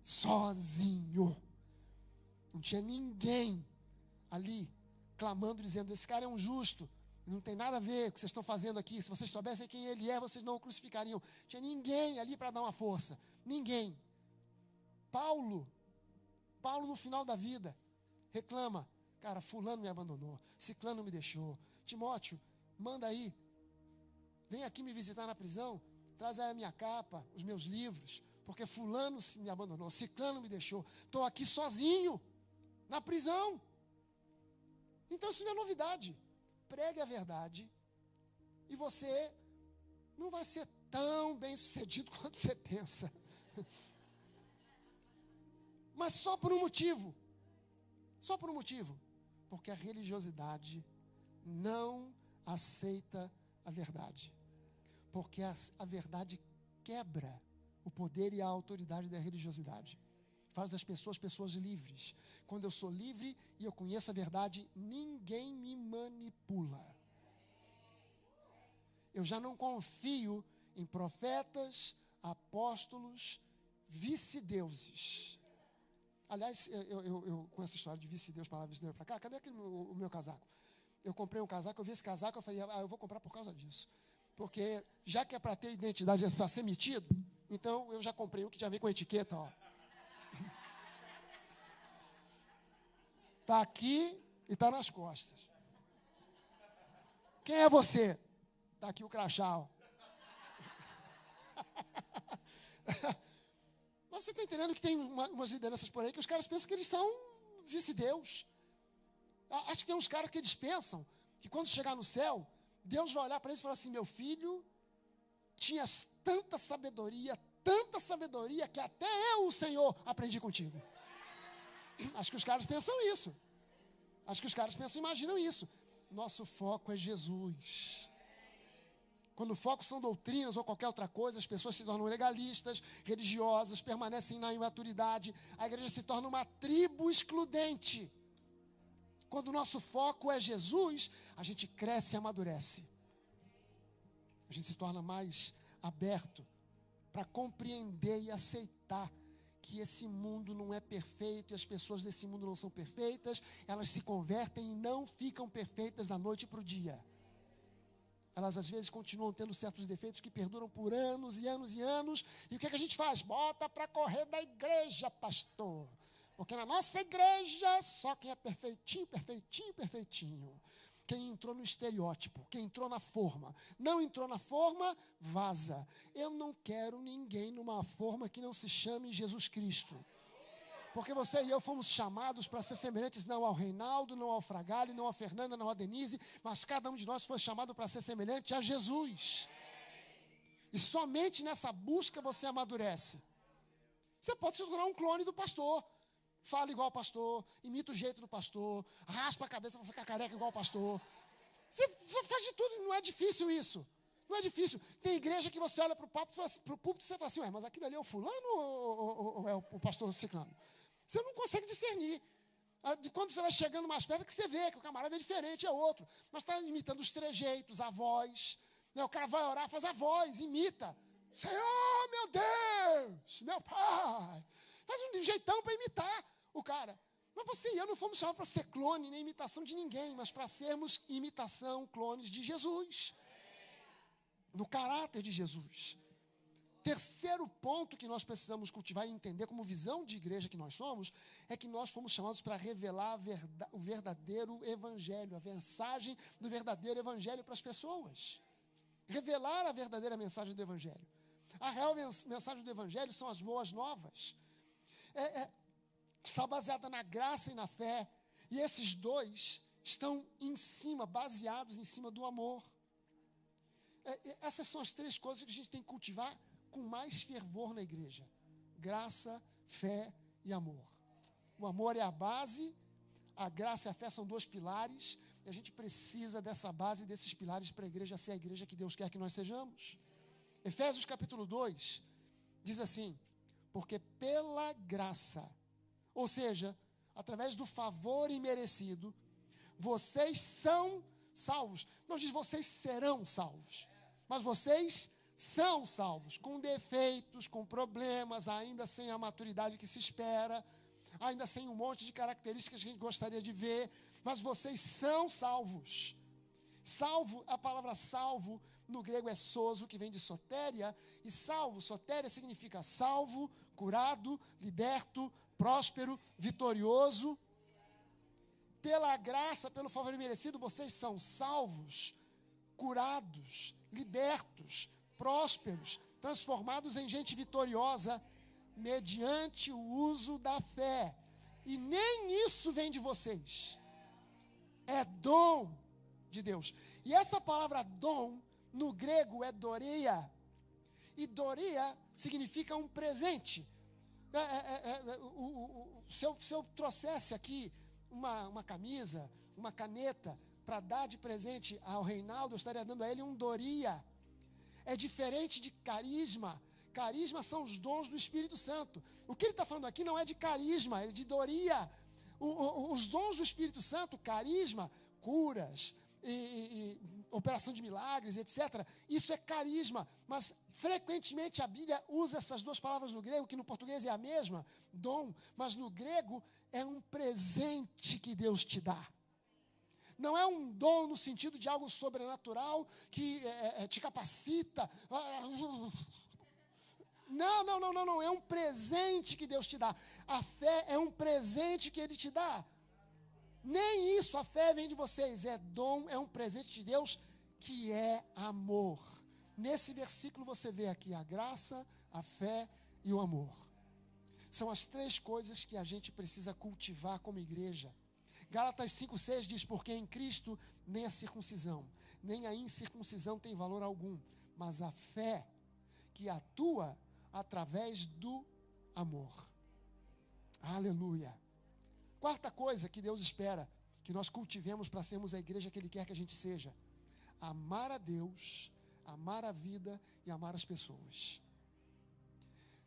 Sozinho. Não tinha ninguém ali clamando, dizendo: Esse cara é um justo. Não tem nada a ver com o que vocês estão fazendo aqui. Se vocês soubessem quem ele é, vocês não o crucificariam. Tinha ninguém ali para dar uma força. Ninguém. Paulo, Paulo no final da vida, reclama: Cara, Fulano me abandonou, Ciclano me deixou. Timóteo, manda aí. Vem aqui me visitar na prisão. Traz aí a minha capa, os meus livros. Porque Fulano me abandonou, Ciclano me deixou. Estou aqui sozinho, na prisão. Então isso não é novidade pregue a verdade e você não vai ser tão bem sucedido quanto você pensa. Mas só por um motivo. Só por um motivo. Porque a religiosidade não aceita a verdade. Porque a, a verdade quebra o poder e a autoridade da religiosidade. Faz das pessoas pessoas livres. Quando eu sou livre e eu conheço a verdade, ninguém me manipula. Eu já não confio em profetas, apóstolos, vice-deuses. Aliás, eu, eu, eu, com essa história de vice-deus lá, vice-deus para cá, cadê aquele, o, o meu casaco? Eu comprei um casaco, eu vi esse casaco, eu falei, ah, eu vou comprar por causa disso. Porque já que é para ter identidade, para ser metido, então eu já comprei um que já vem com etiqueta, ó. Tá aqui e tá nas costas. Quem é você? Tá aqui o crachá. Mas você está entendendo que tem uma, umas lideranças por aí que os caras pensam que eles são vice-deus. Acho que tem uns caras que eles pensam que quando chegar no céu, Deus vai olhar para eles e falar assim: meu filho, tinhas tanta sabedoria, tanta sabedoria, que até eu, o Senhor, aprendi contigo. Acho que os caras pensam isso. Acho que os caras pensam, imaginam isso. Nosso foco é Jesus. Quando o foco são doutrinas ou qualquer outra coisa, as pessoas se tornam legalistas, religiosas, permanecem na imaturidade. A igreja se torna uma tribo excludente. Quando o nosso foco é Jesus, a gente cresce e amadurece. A gente se torna mais aberto para compreender e aceitar que esse mundo não é perfeito e as pessoas desse mundo não são perfeitas, elas se convertem e não ficam perfeitas da noite para o dia. Elas às vezes continuam tendo certos defeitos que perduram por anos e anos e anos. E o que, é que a gente faz? Bota para correr da igreja, pastor. Porque na nossa igreja, só quem é perfeitinho, perfeitinho, perfeitinho. Quem entrou no estereótipo, quem entrou na forma. Não entrou na forma, vaza. Eu não quero ninguém numa forma que não se chame Jesus Cristo. Porque você e eu fomos chamados para ser semelhantes não ao Reinaldo, não ao Fragale, não à Fernanda, não à Denise, mas cada um de nós foi chamado para ser semelhante a Jesus. E somente nessa busca você amadurece. Você pode se tornar um clone do pastor fala igual o pastor, imita o jeito do pastor, raspa a cabeça para ficar careca igual o pastor. Você faz de tudo, não é difícil isso. Não é difícil. Tem igreja que você olha para o assim, púlpito e você fala assim, mas aquilo ali é o fulano ou, ou, ou é o pastor ciclano? Você não consegue discernir. Quando você vai chegando mais perto, que você vê que o camarada é diferente, é outro. Mas está imitando os trejeitos, a voz. Né? O cara vai orar, faz a voz, imita. Senhor, meu Deus, meu Pai. Faz um jeitão para imitar o cara. Mas você e eu não fomos chamados para ser clone nem imitação de ninguém, mas para sermos imitação, clones de Jesus. No caráter de Jesus. Terceiro ponto que nós precisamos cultivar e entender como visão de igreja que nós somos, é que nós fomos chamados para revelar o verdadeiro evangelho, a mensagem do verdadeiro evangelho para as pessoas. Revelar a verdadeira mensagem do evangelho. A real mensagem do evangelho são as boas novas. É, é, está baseada na graça e na fé. E esses dois estão em cima, baseados em cima do amor. É, essas são as três coisas que a gente tem que cultivar com mais fervor na igreja: graça, fé e amor. O amor é a base, a graça e a fé são dois pilares, e a gente precisa dessa base desses pilares para a igreja ser a igreja que Deus quer que nós sejamos. Efésios capítulo 2 diz assim: Porque pela graça ou seja, através do favor imerecido, vocês são salvos. Não diz vocês serão salvos, mas vocês são salvos, com defeitos, com problemas, ainda sem a maturidade que se espera, ainda sem um monte de características que a gente gostaria de ver, mas vocês são salvos. Salvo, a palavra salvo no grego é soso, que vem de sotéria, e salvo, sotéria significa salvo, curado, liberto, próspero, vitorioso. Pela graça, pelo favor merecido, vocês são salvos, curados, libertos, prósperos, transformados em gente vitoriosa, mediante o uso da fé. E nem isso vem de vocês. É dom de Deus. E essa palavra dom, no grego, é doria. E doria significa um presente. É, é, é, é o, o, o, se, eu, se eu trouxesse aqui uma, uma camisa, uma caneta para dar de presente ao Reinaldo, eu estaria dando a ele um Doria. É diferente de carisma. Carisma são os dons do Espírito Santo. O que ele está falando aqui não é de carisma, é de Doria. O, o, os dons do Espírito Santo, carisma, curas, e, e, operação de milagres, etc. Isso é carisma, mas frequentemente a Bíblia usa essas duas palavras no grego, que no português é a mesma, dom, mas no grego é um presente que Deus te dá. Não é um dom no sentido de algo sobrenatural que é, é, te capacita. Não, não, não, não, não. É um presente que Deus te dá. A fé é um presente que Ele te dá. Nem isso, a fé vem de vocês, é dom, é um presente de Deus que é amor. Nesse versículo você vê aqui a graça, a fé e o amor. São as três coisas que a gente precisa cultivar como igreja. Gálatas 5,6 diz: Porque em Cristo nem a circuncisão, nem a incircuncisão tem valor algum, mas a fé que atua através do amor. Aleluia. Quarta coisa que Deus espera que nós cultivemos para sermos a igreja que Ele quer que a gente seja: amar a Deus, amar a vida e amar as pessoas.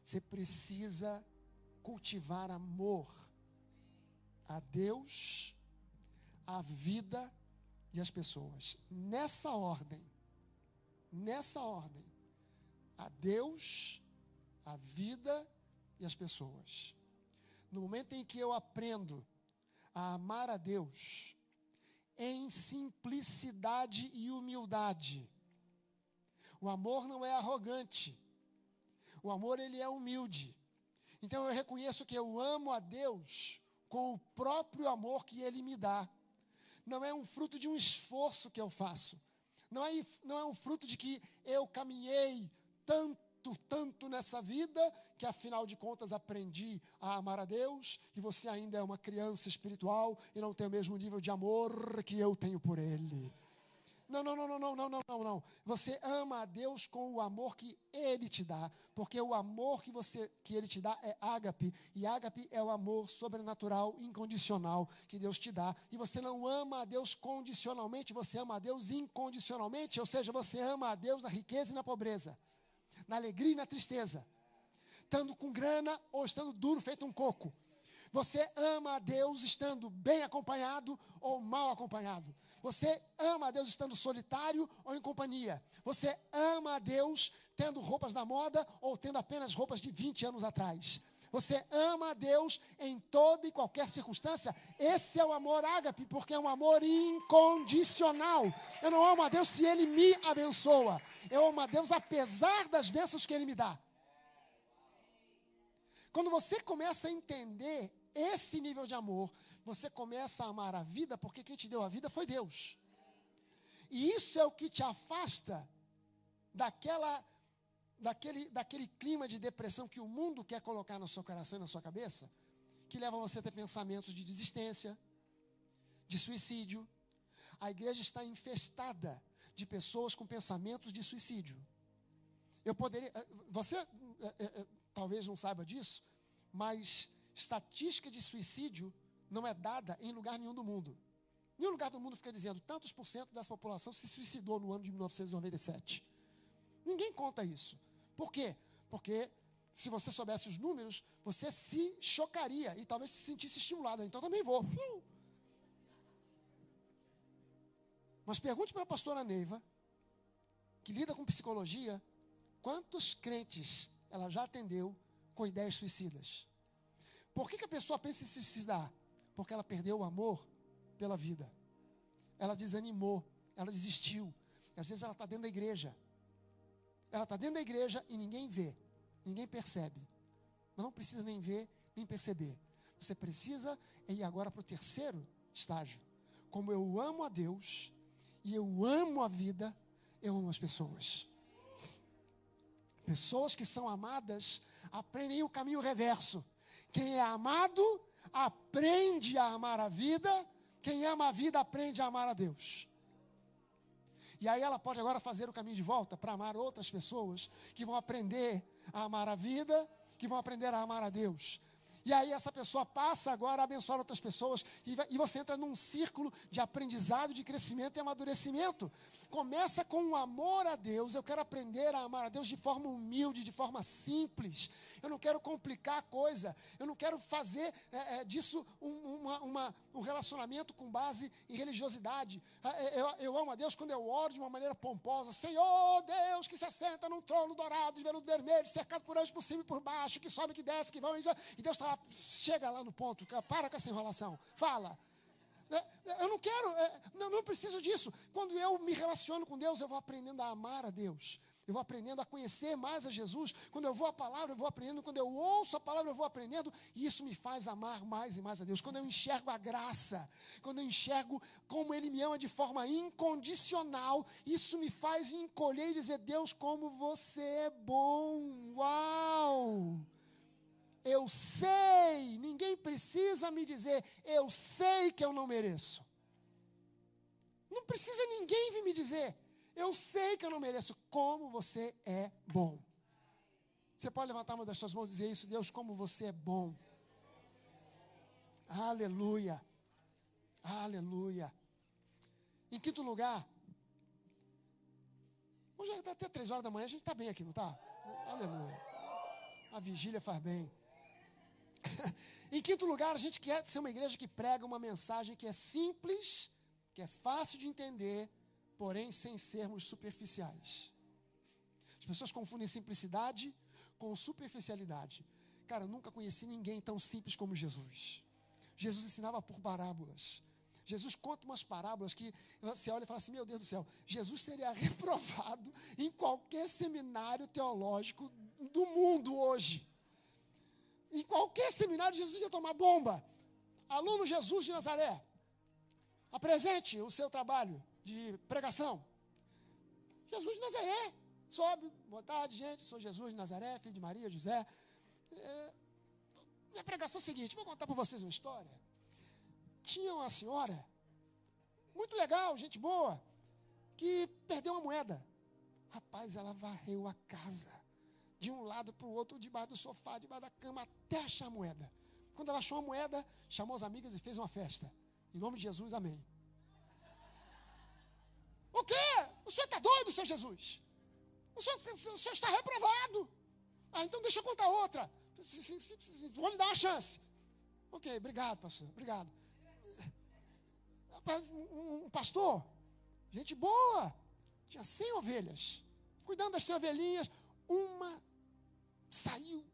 Você precisa cultivar amor a Deus, a vida e as pessoas. Nessa ordem, nessa ordem, a Deus, a vida e as pessoas. No momento em que eu aprendo a amar a Deus em simplicidade e humildade, o amor não é arrogante. O amor ele é humilde. Então eu reconheço que eu amo a Deus com o próprio amor que ele me dá. Não é um fruto de um esforço que eu faço. Não é, não é um fruto de que eu caminhei tanto tanto, tanto nessa vida, que afinal de contas aprendi a amar a Deus, e você ainda é uma criança espiritual e não tem o mesmo nível de amor que eu tenho por Ele. Não, não, não, não, não, não, não, não, Você ama a Deus com o amor que Ele te dá, porque o amor que você, que Ele te dá é ágape, e ágape é o amor sobrenatural, incondicional que Deus te dá. E você não ama a Deus condicionalmente, você ama a Deus incondicionalmente, ou seja, você ama a Deus na riqueza e na pobreza na alegria e na tristeza, estando com grana ou estando duro, feito um coco. Você ama a Deus estando bem acompanhado ou mal acompanhado. Você ama a Deus estando solitário ou em companhia. Você ama a Deus tendo roupas da moda ou tendo apenas roupas de 20 anos atrás. Você ama a Deus em toda e qualquer circunstância. Esse é o amor ágape, porque é um amor incondicional. Eu não amo a Deus se Ele me abençoa. Eu amo a Deus apesar das bênçãos que Ele me dá. Quando você começa a entender esse nível de amor, você começa a amar a vida, porque quem te deu a vida foi Deus. E isso é o que te afasta daquela daquele, daquele clima de depressão que o mundo quer colocar no seu coração e na sua cabeça, que leva você a ter pensamentos de desistência, de suicídio. A igreja está infestada de pessoas com pensamentos de suicídio. Eu poderia. Eh, você é, é, talvez não saiba disso, mas estatística de suicídio não é dada em lugar nenhum do mundo. Nenhum lugar do mundo fica dizendo tantos por cento dessa população se suicidou no ano de 1997. Ninguém conta isso. Por quê? Porque se você soubesse os números, você se chocaria e talvez se sentisse estimulado. Então também vou. Mas pergunte para a pastora Neiva, que lida com psicologia, quantos crentes ela já atendeu com ideias suicidas? Por que, que a pessoa pensa em se suicidar? Porque ela perdeu o amor pela vida. Ela desanimou, ela desistiu. Às vezes ela está dentro da igreja ela está dentro da igreja e ninguém vê, ninguém percebe. Mas não precisa nem ver, nem perceber. Você precisa ir agora para o terceiro estágio. Como eu amo a Deus e eu amo a vida, eu amo as pessoas. Pessoas que são amadas aprendem o caminho reverso. Quem é amado aprende a amar a vida, quem ama a vida aprende a amar a Deus. E aí ela pode agora fazer o caminho de volta para amar outras pessoas que vão aprender a amar a vida, que vão aprender a amar a Deus. E aí essa pessoa passa agora a abençoar outras pessoas e, vai, e você entra num círculo de aprendizado, de crescimento e amadurecimento. Começa com o amor a Deus. Eu quero aprender a amar a Deus de forma humilde, de forma simples. Eu não quero complicar a coisa. Eu não quero fazer é, é, disso um, uma, uma, um relacionamento com base em religiosidade. É, eu, eu amo a Deus quando eu oro de uma maneira pomposa. Senhor Deus que se assenta num trono dourado de veludo vermelho, cercado por anjos por cima e por baixo, que sobe, que desce, que vão. E Deus está lá chega lá no ponto, para com essa enrolação, fala. É, é, eu não quero, é, não, não preciso disso. Quando eu me relaciono com Deus, eu vou aprendendo a amar a Deus. Eu vou aprendendo a conhecer mais a Jesus. Quando eu vou à palavra, eu vou aprendendo. Quando eu ouço a palavra, eu vou aprendendo. E isso me faz amar mais e mais a Deus. Quando eu enxergo a graça, quando eu enxergo como Ele me ama de forma incondicional, isso me faz encolher e dizer: Deus, como você é bom. Uau! Eu sei, ninguém precisa me dizer, eu sei que eu não mereço. Não precisa ninguém vir me dizer, eu sei que eu não mereço. Como você é bom. Você pode levantar uma das suas mãos e dizer isso, Deus, como você é bom. Aleluia. Aleluia. Em quinto lugar, hoje é até três horas da manhã, a gente está bem aqui, não está? Aleluia. A vigília faz bem. em quinto lugar, a gente quer ser uma igreja que prega uma mensagem que é simples, que é fácil de entender, porém sem sermos superficiais. As pessoas confundem simplicidade com superficialidade. Cara, eu nunca conheci ninguém tão simples como Jesus. Jesus ensinava por parábolas. Jesus conta umas parábolas que você olha e fala assim: Meu Deus do céu, Jesus seria reprovado em qualquer seminário teológico do mundo hoje. Em qualquer seminário, Jesus ia tomar bomba. Aluno Jesus de Nazaré, apresente o seu trabalho de pregação. Jesus de Nazaré, sobe, boa tarde, gente, sou Jesus de Nazaré, filho de Maria, José. É, a pregação é a seguinte, vou contar para vocês uma história. Tinha uma senhora, muito legal, gente boa, que perdeu uma moeda. Rapaz, ela varreu a casa de um lado para o outro, debaixo do sofá, debaixo da cama, até achar a moeda. Quando ela achou a moeda, chamou as amigas e fez uma festa. Em nome de Jesus, amém. O quê? O senhor está doido, senhor Jesus? O senhor, o senhor, está reprovado. Ah, então deixa eu contar outra. Vou lhe dar uma chance. Ok, obrigado, pastor. Obrigado. Um pastor, gente boa, tinha 100 ovelhas, cuidando das 100 ovelhinhas. Uma saiu,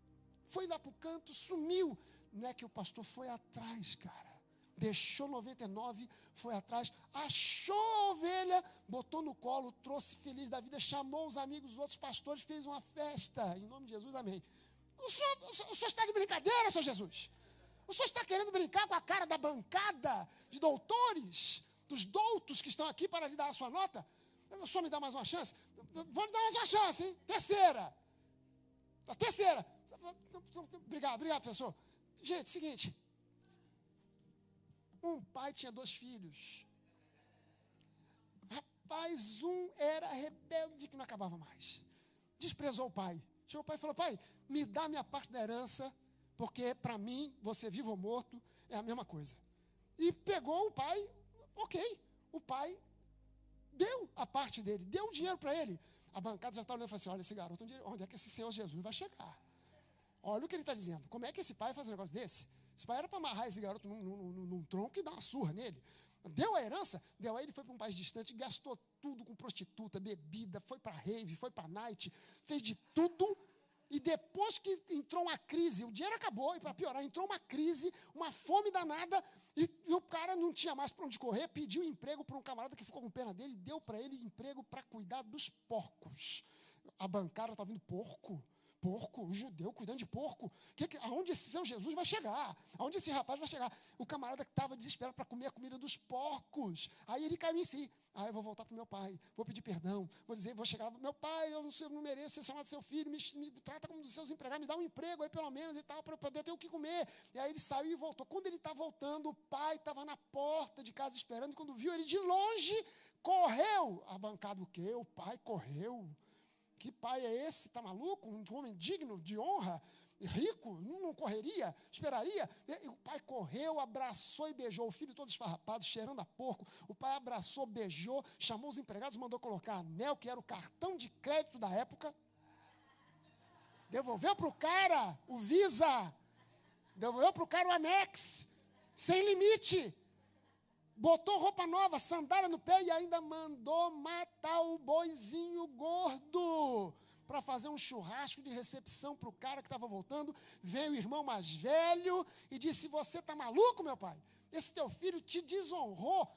foi lá para o canto, sumiu. Não é que o pastor foi atrás, cara. Deixou 99, foi atrás, achou a ovelha, botou no colo, trouxe feliz da vida, chamou os amigos, os outros pastores, fez uma festa. Em nome de Jesus, amém. O senhor, o senhor, está de brincadeira, senhor Jesus? O senhor está querendo brincar com a cara da bancada de doutores, dos doutos que estão aqui para lhe dar a sua nota? O senhor me dá mais uma chance? Vou lhe dar mais uma chance, hein? Terceira. A terceira. Obrigado, obrigado, professor. Gente, seguinte. Um pai tinha dois filhos. Rapaz, um era rebelde que não acabava mais. Desprezou o pai. Chegou o pai e falou: Pai, me dá minha parte da herança, porque para mim, você vivo ou morto, é a mesma coisa. E pegou o pai, ok. O pai deu a parte dele, deu o dinheiro para ele. A bancada já está olhando e falou assim: olha, esse garoto, onde é que esse Senhor Jesus vai chegar? Olha o que ele está dizendo. Como é que esse pai faz um negócio desse? Esse pai era para amarrar esse garoto num, num, num, tronco e dar uma surra nele. Deu a herança, deu a ele, foi para um país distante, gastou tudo com prostituta, bebida, foi para rave, foi para night, fez de tudo e depois que entrou uma crise, o dinheiro acabou, e para piorar, entrou uma crise, uma fome danada, e, e o cara não tinha mais para onde correr, pediu emprego para um camarada que ficou com pena dele, deu para ele emprego para cuidar dos porcos. A bancária está vindo porco porco, o judeu cuidando de porco. Que, que, aonde esse São Jesus vai chegar? Aonde esse rapaz vai chegar? O camarada que estava desesperado para comer a comida dos porcos. Aí ele caiu em si. Aí ah, eu vou voltar para o meu pai, vou pedir perdão, vou dizer, vou chegar, meu pai, eu não, eu não mereço ser chamado seu filho, me, me, trata como dos seus empregados, me dá um emprego aí pelo menos e tal, para eu poder ter o que comer. E aí ele saiu e voltou. Quando ele está voltando, o pai estava na porta de casa esperando, e quando viu ele de longe, correu. A bancada o quê? O pai correu que pai é esse? Está maluco? Um homem digno de honra? rico, não correria, esperaria. E o pai correu, abraçou e beijou o filho todo esfarrapado, cheirando a porco. O pai abraçou, beijou, chamou os empregados, mandou colocar anel, que era o cartão de crédito da época. Devolveu para o cara o Visa. Devolveu para o cara o Amex. Sem limite. Botou roupa nova, sandália no pé e ainda mandou matar o boizinho gordo para fazer um churrasco de recepção para o cara que estava voltando. Veio o irmão mais velho e disse: Você está maluco, meu pai? Esse teu filho te desonrou,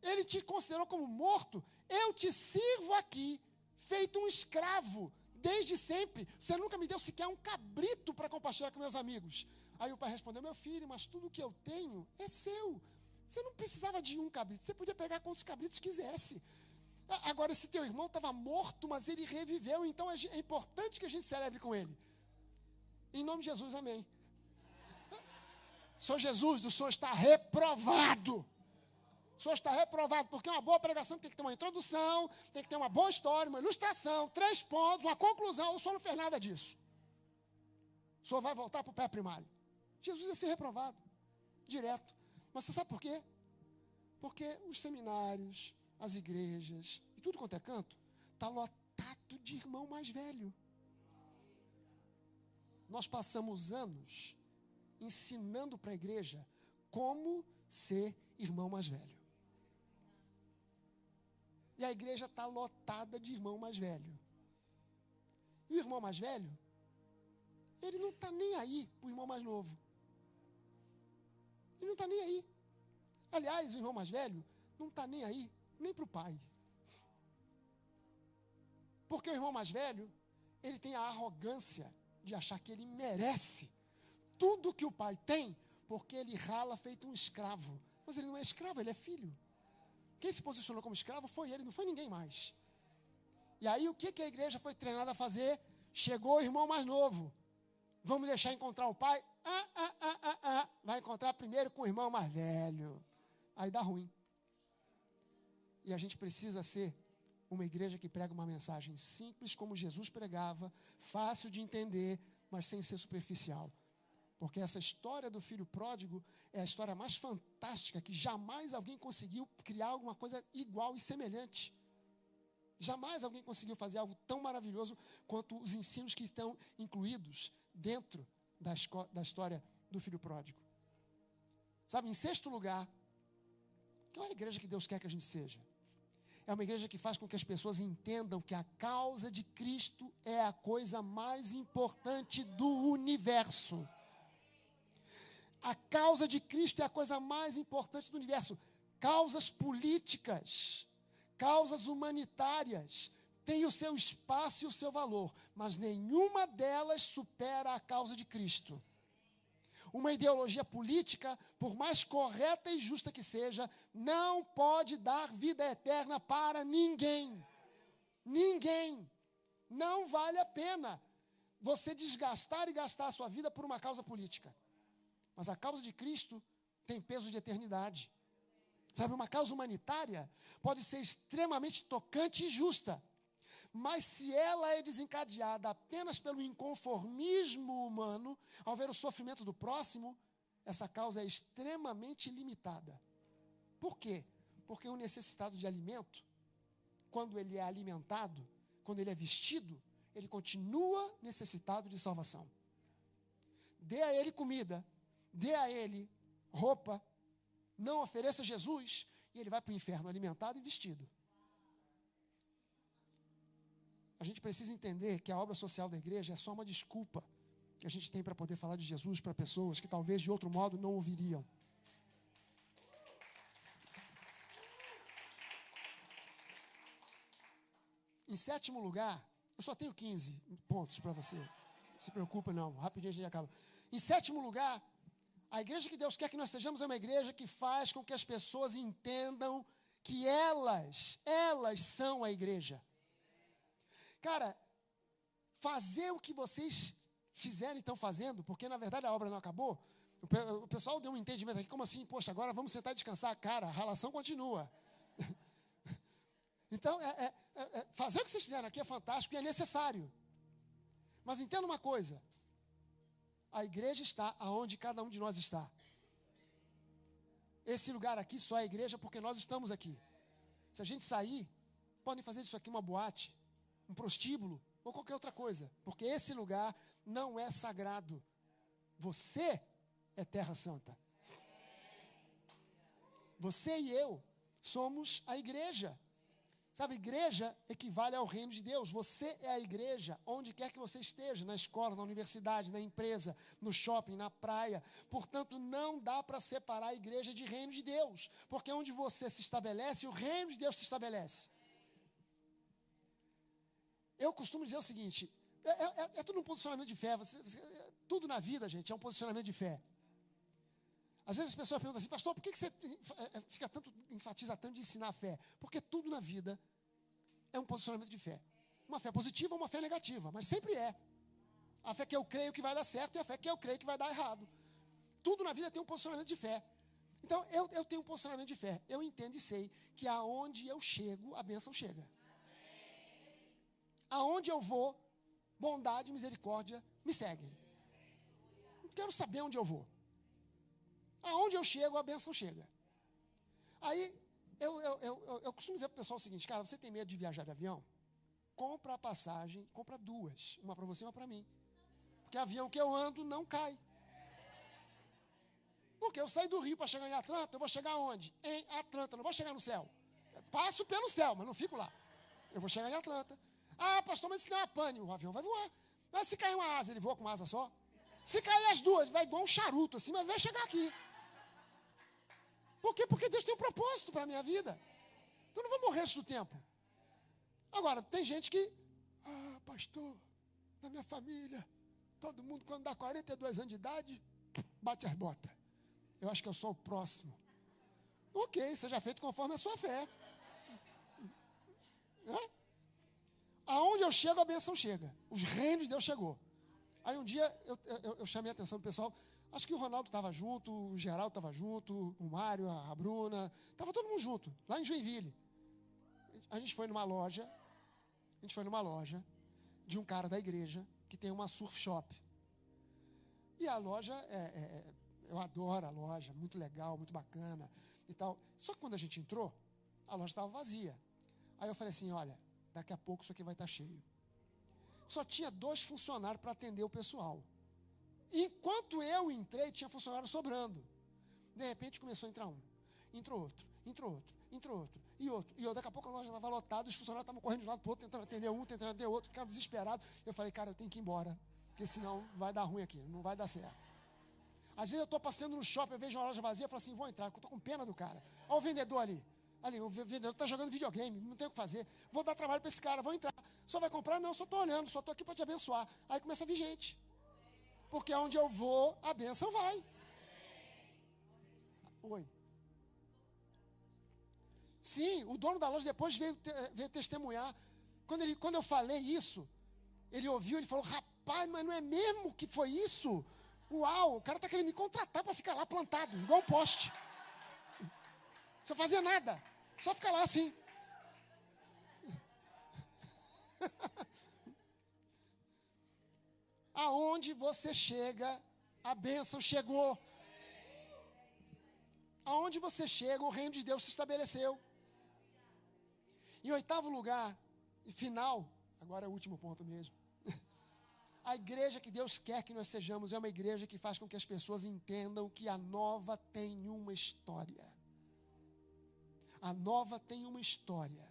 ele te considerou como morto. Eu te sirvo aqui, feito um escravo, desde sempre. Você nunca me deu sequer um cabrito para compartilhar com meus amigos. Aí o pai respondeu: Meu filho, mas tudo que eu tenho é seu. Você não precisava de um cabrito, você podia pegar quantos cabritos quisesse. Agora, esse teu irmão estava morto, mas ele reviveu, então é, é importante que a gente celebre com ele. Em nome de Jesus, amém. Senhor Jesus, o Senhor está reprovado. O Senhor está reprovado, porque uma boa pregação tem que ter uma introdução, tem que ter uma boa história, uma ilustração, três pontos, uma conclusão. O Senhor não fez nada disso. O Senhor vai voltar para o pé primário. Jesus ia ser reprovado, direto. Mas você sabe por quê? Porque os seminários, as igrejas, e tudo quanto é canto, está lotado de irmão mais velho. Nós passamos anos ensinando para a igreja como ser irmão mais velho. E a igreja está lotada de irmão mais velho. E o irmão mais velho, ele não está nem aí para o irmão mais novo. Ele não está nem aí. Aliás, o irmão mais velho não está nem aí nem para o pai. Porque o irmão mais velho, ele tem a arrogância de achar que ele merece tudo que o pai tem, porque ele rala feito um escravo. Mas ele não é escravo, ele é filho. Quem se posicionou como escravo foi ele, não foi ninguém mais. E aí o que, que a igreja foi treinada a fazer? Chegou o irmão mais novo. Vamos deixar encontrar o pai? Ah, ah, ah, ah, ah. Vai encontrar primeiro com o irmão mais velho. Aí dá ruim. E a gente precisa ser uma igreja que prega uma mensagem simples, como Jesus pregava, fácil de entender, mas sem ser superficial. Porque essa história do filho pródigo é a história mais fantástica que jamais alguém conseguiu criar alguma coisa igual e semelhante. Jamais alguém conseguiu fazer algo tão maravilhoso quanto os ensinos que estão incluídos dentro da, da história do filho pródigo. Sabe, em sexto lugar, qual é a igreja que Deus quer que a gente seja? É uma igreja que faz com que as pessoas entendam que a causa de Cristo é a coisa mais importante do universo. A causa de Cristo é a coisa mais importante do universo. Causas políticas, causas humanitárias, têm o seu espaço e o seu valor, mas nenhuma delas supera a causa de Cristo. Uma ideologia política, por mais correta e justa que seja, não pode dar vida eterna para ninguém. Ninguém. Não vale a pena você desgastar e gastar a sua vida por uma causa política. Mas a causa de Cristo tem peso de eternidade. Sabe, uma causa humanitária pode ser extremamente tocante e justa. Mas se ela é desencadeada apenas pelo inconformismo humano, ao ver o sofrimento do próximo, essa causa é extremamente limitada. Por quê? Porque o necessitado de alimento, quando ele é alimentado, quando ele é vestido, ele continua necessitado de salvação. Dê a ele comida, dê a ele roupa, não ofereça Jesus, e ele vai para o inferno alimentado e vestido. A gente precisa entender que a obra social da igreja é só uma desculpa que a gente tem para poder falar de Jesus para pessoas que talvez de outro modo não ouviriam. Em sétimo lugar, eu só tenho 15 pontos para você. Se preocupa não, rapidinho a gente acaba. Em sétimo lugar, a igreja que Deus quer que nós sejamos é uma igreja que faz com que as pessoas entendam que elas, elas são a igreja. Cara, fazer o que vocês fizeram e estão fazendo, porque na verdade a obra não acabou. O pessoal deu um entendimento aqui, como assim? Poxa, agora vamos sentar e descansar. Cara, a relação continua. então, é, é, é, é, fazer o que vocês fizeram aqui é fantástico e é necessário. Mas entenda uma coisa: A igreja está aonde cada um de nós está. Esse lugar aqui só é igreja porque nós estamos aqui. Se a gente sair, podem fazer isso aqui uma boate, um prostíbulo ou qualquer outra coisa, porque esse lugar não é sagrado. Você é terra santa. Você e eu somos a igreja. Sabe, igreja equivale ao reino de Deus. Você é a igreja, onde quer que você esteja, na escola, na universidade, na empresa, no shopping, na praia. Portanto, não dá para separar a igreja de reino de Deus, porque onde você se estabelece, o reino de Deus se estabelece. Eu costumo dizer o seguinte: é, é, é, é tudo um posicionamento de fé. Você, você, tudo na vida, gente, é um posicionamento de fé. Às vezes as pessoas perguntam assim, pastor, por que você é, é, fica tanto, enfatiza tanto de ensinar a fé? Porque tudo na vida é um posicionamento de fé. Uma fé positiva ou uma fé negativa, mas sempre é. A fé que eu creio que vai dar certo e a fé que eu creio que vai dar errado. Tudo na vida tem um posicionamento de fé. Então, eu, eu tenho um posicionamento de fé. Eu entendo e sei que aonde eu chego, a bênção chega. Aonde eu vou, bondade e misericórdia me seguem. Não quero saber onde eu vou. Aonde eu chego, a benção chega. Aí, eu, eu, eu, eu costumo dizer para o pessoal o seguinte, cara, você tem medo de viajar de avião? Compra a passagem, compra duas. Uma para você e uma para mim. Porque avião que eu ando não cai. Porque eu saio do Rio para chegar em Atlanta, eu vou chegar onde? Em Atlanta, não vou chegar no céu. Passo pelo céu, mas não fico lá. Eu vou chegar em Atlanta. Ah, pastor, mas se der uma pane, o avião vai voar. Mas se cair uma asa, ele voa com uma asa só? Se cair as duas, ele vai igual um charuto assim, mas vai chegar aqui. Por quê? Porque Deus tem um propósito para a minha vida. Então eu não vou morrer antes do tempo. Agora, tem gente que, ah, pastor, na minha família, todo mundo quando dá 42 anos de idade, bate as botas. Eu acho que eu sou o próximo. Ok, seja feito conforme a sua fé. Aonde eu chego, a benção chega. Os reinos de Deus chegou. Aí um dia eu, eu, eu chamei a atenção do pessoal. Acho que o Ronaldo estava junto, o Geraldo estava junto, o Mário, a Bruna, estava todo mundo junto, lá em Joinville. A gente foi numa loja, a gente foi numa loja de um cara da igreja que tem uma surf shop. E a loja, é, é, é, eu adoro a loja, muito legal, muito bacana e tal. Só que quando a gente entrou, a loja estava vazia. Aí eu falei assim: olha, daqui a pouco isso aqui vai estar tá cheio. Só tinha dois funcionários para atender o pessoal. Enquanto eu entrei, tinha funcionário sobrando. De repente começou a entrar um. Entrou outro, entrou outro, entrou outro, e outro. E eu, daqui a pouco a loja estava lotada, os funcionários estavam correndo de um lado para o outro, tentando atender um, tentando atender outro, ficaram desesperados. Eu falei, cara, eu tenho que ir embora, porque senão vai dar ruim aqui, não vai dar certo. Às vezes eu estou passando no shopping, eu vejo uma loja vazia, eu falo assim, vou entrar, eu estou com pena do cara. Olha o vendedor ali. Ali, o vendedor está jogando videogame, não tem o que fazer. Vou dar trabalho para esse cara, vou entrar. Só vai comprar? Não, só estou olhando, só estou aqui para te abençoar. Aí começa a vir gente. Porque onde eu vou, a bênção vai. Oi. Sim, o dono da loja depois veio, veio testemunhar. Quando, ele, quando eu falei isso, ele ouviu, ele falou: Rapaz, mas não é mesmo que foi isso? Uau, o cara está querendo me contratar para ficar lá plantado, igual um poste. Sem fazer nada, só ficar lá assim. Aonde você chega, a bênção chegou. Aonde você chega, o reino de Deus se estabeleceu. Em oitavo lugar, e final, agora é o último ponto mesmo. A igreja que Deus quer que nós sejamos é uma igreja que faz com que as pessoas entendam que a nova tem uma história. A nova tem uma história.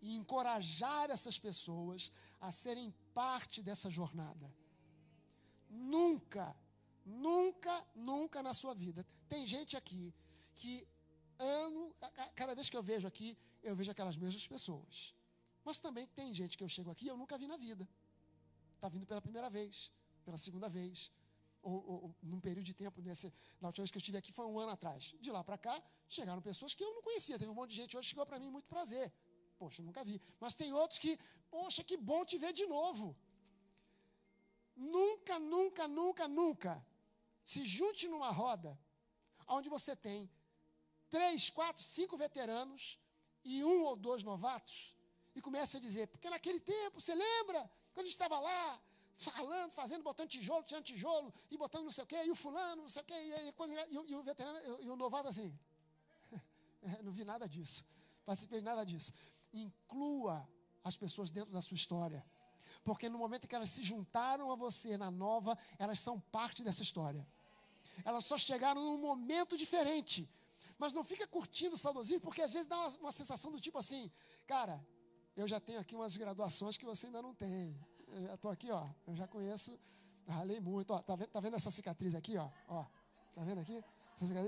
E encorajar essas pessoas a serem parte dessa jornada. Nunca, nunca, nunca na sua vida. Tem gente aqui que ano, cada vez que eu vejo aqui, eu vejo aquelas mesmas pessoas. Mas também tem gente que eu chego aqui e eu nunca vi na vida. Está vindo pela primeira vez, pela segunda vez. Ou, ou, num período de tempo, nesse, na última vez que eu estive aqui foi um ano atrás. De lá para cá, chegaram pessoas que eu não conhecia. Teve um monte de gente hoje chegou para mim, muito prazer. Poxa, nunca vi. Mas tem outros que, poxa, que bom te ver de novo. Nunca, nunca, nunca, nunca se junte numa roda onde você tem três, quatro, cinco veteranos e um ou dois novatos e comece a dizer, porque naquele tempo, você lembra? Quando a gente estava lá, falando, fazendo, botando tijolo, tirando tijolo, e botando não sei o quê, e o fulano, não sei o quê, e, e, coisa, e, e o veterano, e, o novato assim. não vi nada disso. Participei de nada disso. Inclua as pessoas dentro da sua história. Porque no momento que elas se juntaram a você na nova, elas são parte dessa história. Elas só chegaram num momento diferente. Mas não fica curtindo o saudosismo, porque às vezes dá uma, uma sensação do tipo assim, cara, eu já tenho aqui umas graduações que você ainda não tem. Eu já estou aqui, ó. Eu já conheço, ralei muito. Ó, tá, vendo, tá vendo essa cicatriz aqui, ó? ó tá vendo aqui?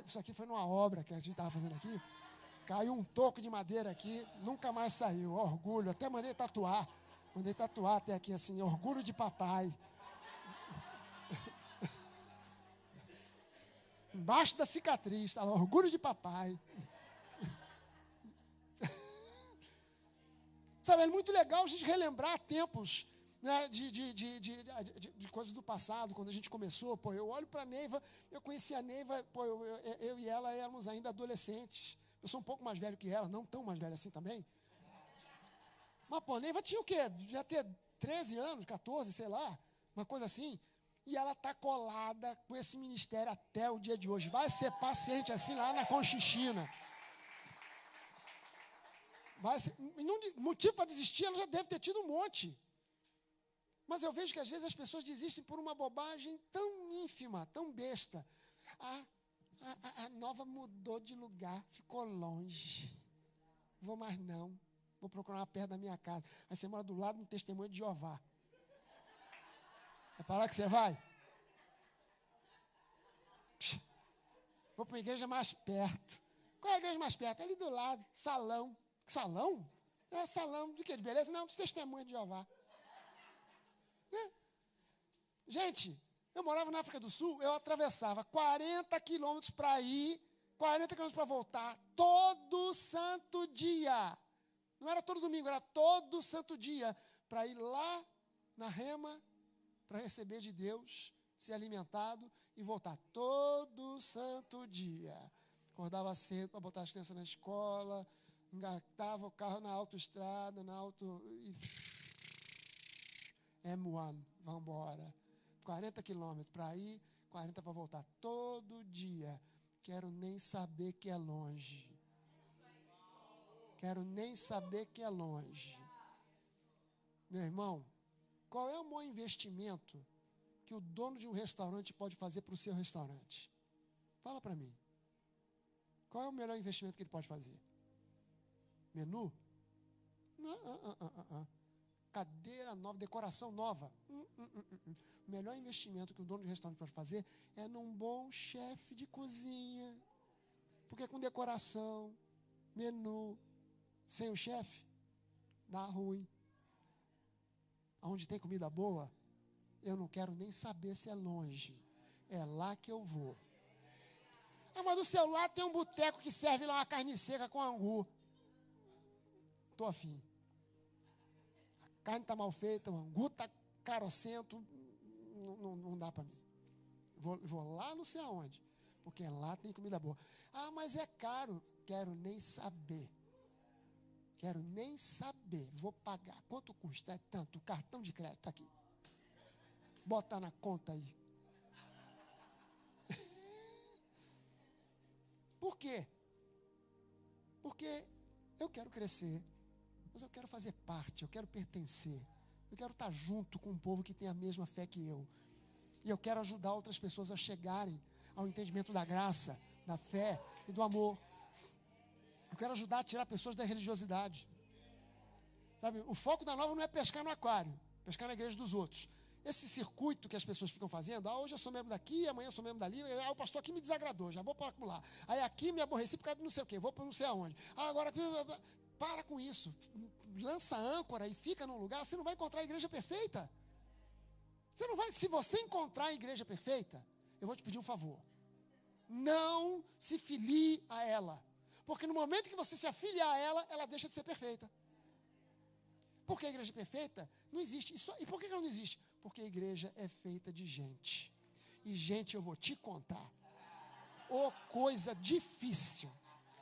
Isso aqui foi numa obra que a gente estava fazendo aqui. Caiu um toco de madeira aqui, nunca mais saiu. Orgulho, até mandei tatuar. Mandei tatuar até aqui assim, orgulho de papai. Embaixo da cicatriz, está lá, orgulho de papai. Sabe, é muito legal a gente relembrar tempos né, de, de, de, de, de, coisas do passado, quando a gente começou. Pô, eu olho para a Neiva, eu conheci a Neiva, pô, eu, eu, eu, e ela éramos ainda adolescentes. Eu sou um pouco mais velho que ela, não tão mais velho assim também. Mas, pô, a Neiva tinha o quê? Já ter 13 anos, 14, sei lá, uma coisa assim. E ela está colada com esse ministério até o dia de hoje. Vai ser paciente assim lá na Conchichina. Vai ser, não, motivo para desistir, ela já deve ter tido um monte. Mas eu vejo que às vezes as pessoas desistem por uma bobagem tão ínfima, tão besta. A, a, a nova mudou de lugar, ficou longe. Vou mais não. Vou procurar uma perto da minha casa. Aí você mora do lado do testemunho de Jeová. É para lá que você vai? Vou para uma igreja mais perto. Qual é a igreja mais perto? Ali do lado, salão. Salão? É salão de quê? De beleza? Não, de testemunho de Jeová. É. Gente, eu morava na África do Sul, eu atravessava 40 quilômetros para ir, 40 quilômetros para voltar, todo santo dia. Não era todo domingo, era todo santo dia, para ir lá na rema para receber de Deus, ser alimentado e voltar todo santo dia. Acordava cedo para botar as crianças na escola, engatava o carro na autoestrada, na auto. E... M1, vamos embora. 40 quilômetros para ir, 40 para voltar. Todo dia. Quero nem saber que é longe. Quero nem saber que é longe. Meu irmão, qual é o maior investimento que o dono de um restaurante pode fazer para o seu restaurante? Fala para mim. Qual é o melhor investimento que ele pode fazer? Menu? Não, ah, ah, ah, Cadeira nova, decoração nova. Hum, hum, hum, hum, hum. o melhor investimento que o dono de restaurante pode fazer é num bom chefe de cozinha. Porque com decoração, menu, sem o chefe, dá ruim onde tem comida boa, eu não quero nem saber se é longe. É lá que eu vou. Ah, mas do seu lado tem um boteco que serve lá uma carne seca com angu. Estou afim. Carne está mal feita, o angu está carocento. Não, não, não dá para mim. Vou, vou lá não sei aonde. Porque lá tem comida boa. Ah, mas é caro. Quero nem saber. Quero nem saber. Vou pagar. Quanto custa? É tanto. O cartão de crédito está aqui. Bota na conta aí. Por quê? Porque eu quero crescer, mas eu quero fazer parte, eu quero pertencer. Eu quero estar junto com um povo que tem a mesma fé que eu. E eu quero ajudar outras pessoas a chegarem ao entendimento da graça, da fé e do amor. Eu quero ajudar a tirar pessoas da religiosidade. Sabe, o foco da nova não é pescar no aquário, pescar na igreja dos outros. Esse circuito que as pessoas ficam fazendo, ah, hoje eu sou membro daqui, amanhã eu sou membro dali, ah, o pastor aqui me desagradou, já vou para lá. Aí aqui me aborreci por causa de não sei o quê, vou para não sei aonde. Ah, agora aqui, para com isso. Lança âncora e fica num lugar, você não vai encontrar a igreja perfeita. Você não vai, se você encontrar a igreja perfeita, eu vou te pedir um favor. Não se filie a ela. Porque no momento que você se afiliar a ela, ela deixa de ser perfeita. Porque a igreja perfeita não existe. E, e por que ela não existe? Porque a igreja é feita de gente. E, gente, eu vou te contar. Ô oh, coisa difícil.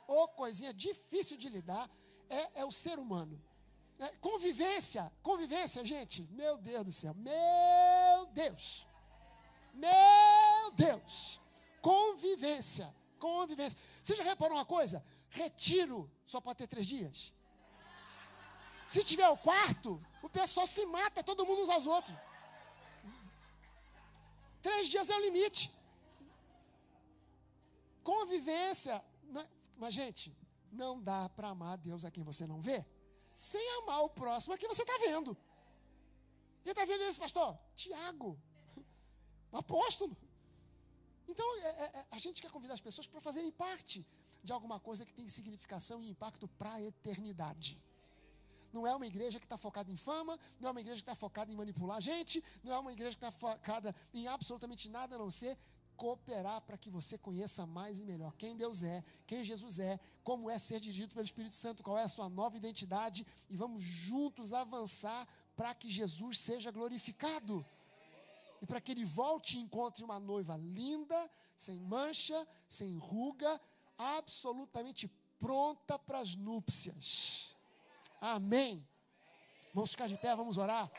Ô oh, coisinha difícil de lidar é, é o ser humano. É, convivência, convivência, gente. Meu Deus do céu. Meu Deus. Meu Deus. Convivência. Convivência. Você já reparou uma coisa? Retiro só pode ter três dias. Se tiver o quarto, o pessoal se mata, todo mundo uns aos outros. Três dias é o limite. Convivência. Mas, gente, não dá para amar Deus a quem você não vê, sem amar o próximo a quem você está vendo. Quem está dizendo isso, pastor? Tiago, apóstolo. Então, é, é, é, a gente quer convidar as pessoas para fazerem parte de alguma coisa que tem significação e impacto para a eternidade. Não é uma igreja que está focada em fama, não é uma igreja que está focada em manipular a gente, não é uma igreja que está focada em absolutamente nada a não ser cooperar para que você conheça mais e melhor quem Deus é, quem Jesus é, como é ser dirigido pelo Espírito Santo, qual é a sua nova identidade e vamos juntos avançar para que Jesus seja glorificado. E para que ele volte e encontre uma noiva linda, sem mancha, sem ruga, absolutamente pronta para as núpcias. Amém. Vamos ficar de pé, vamos orar.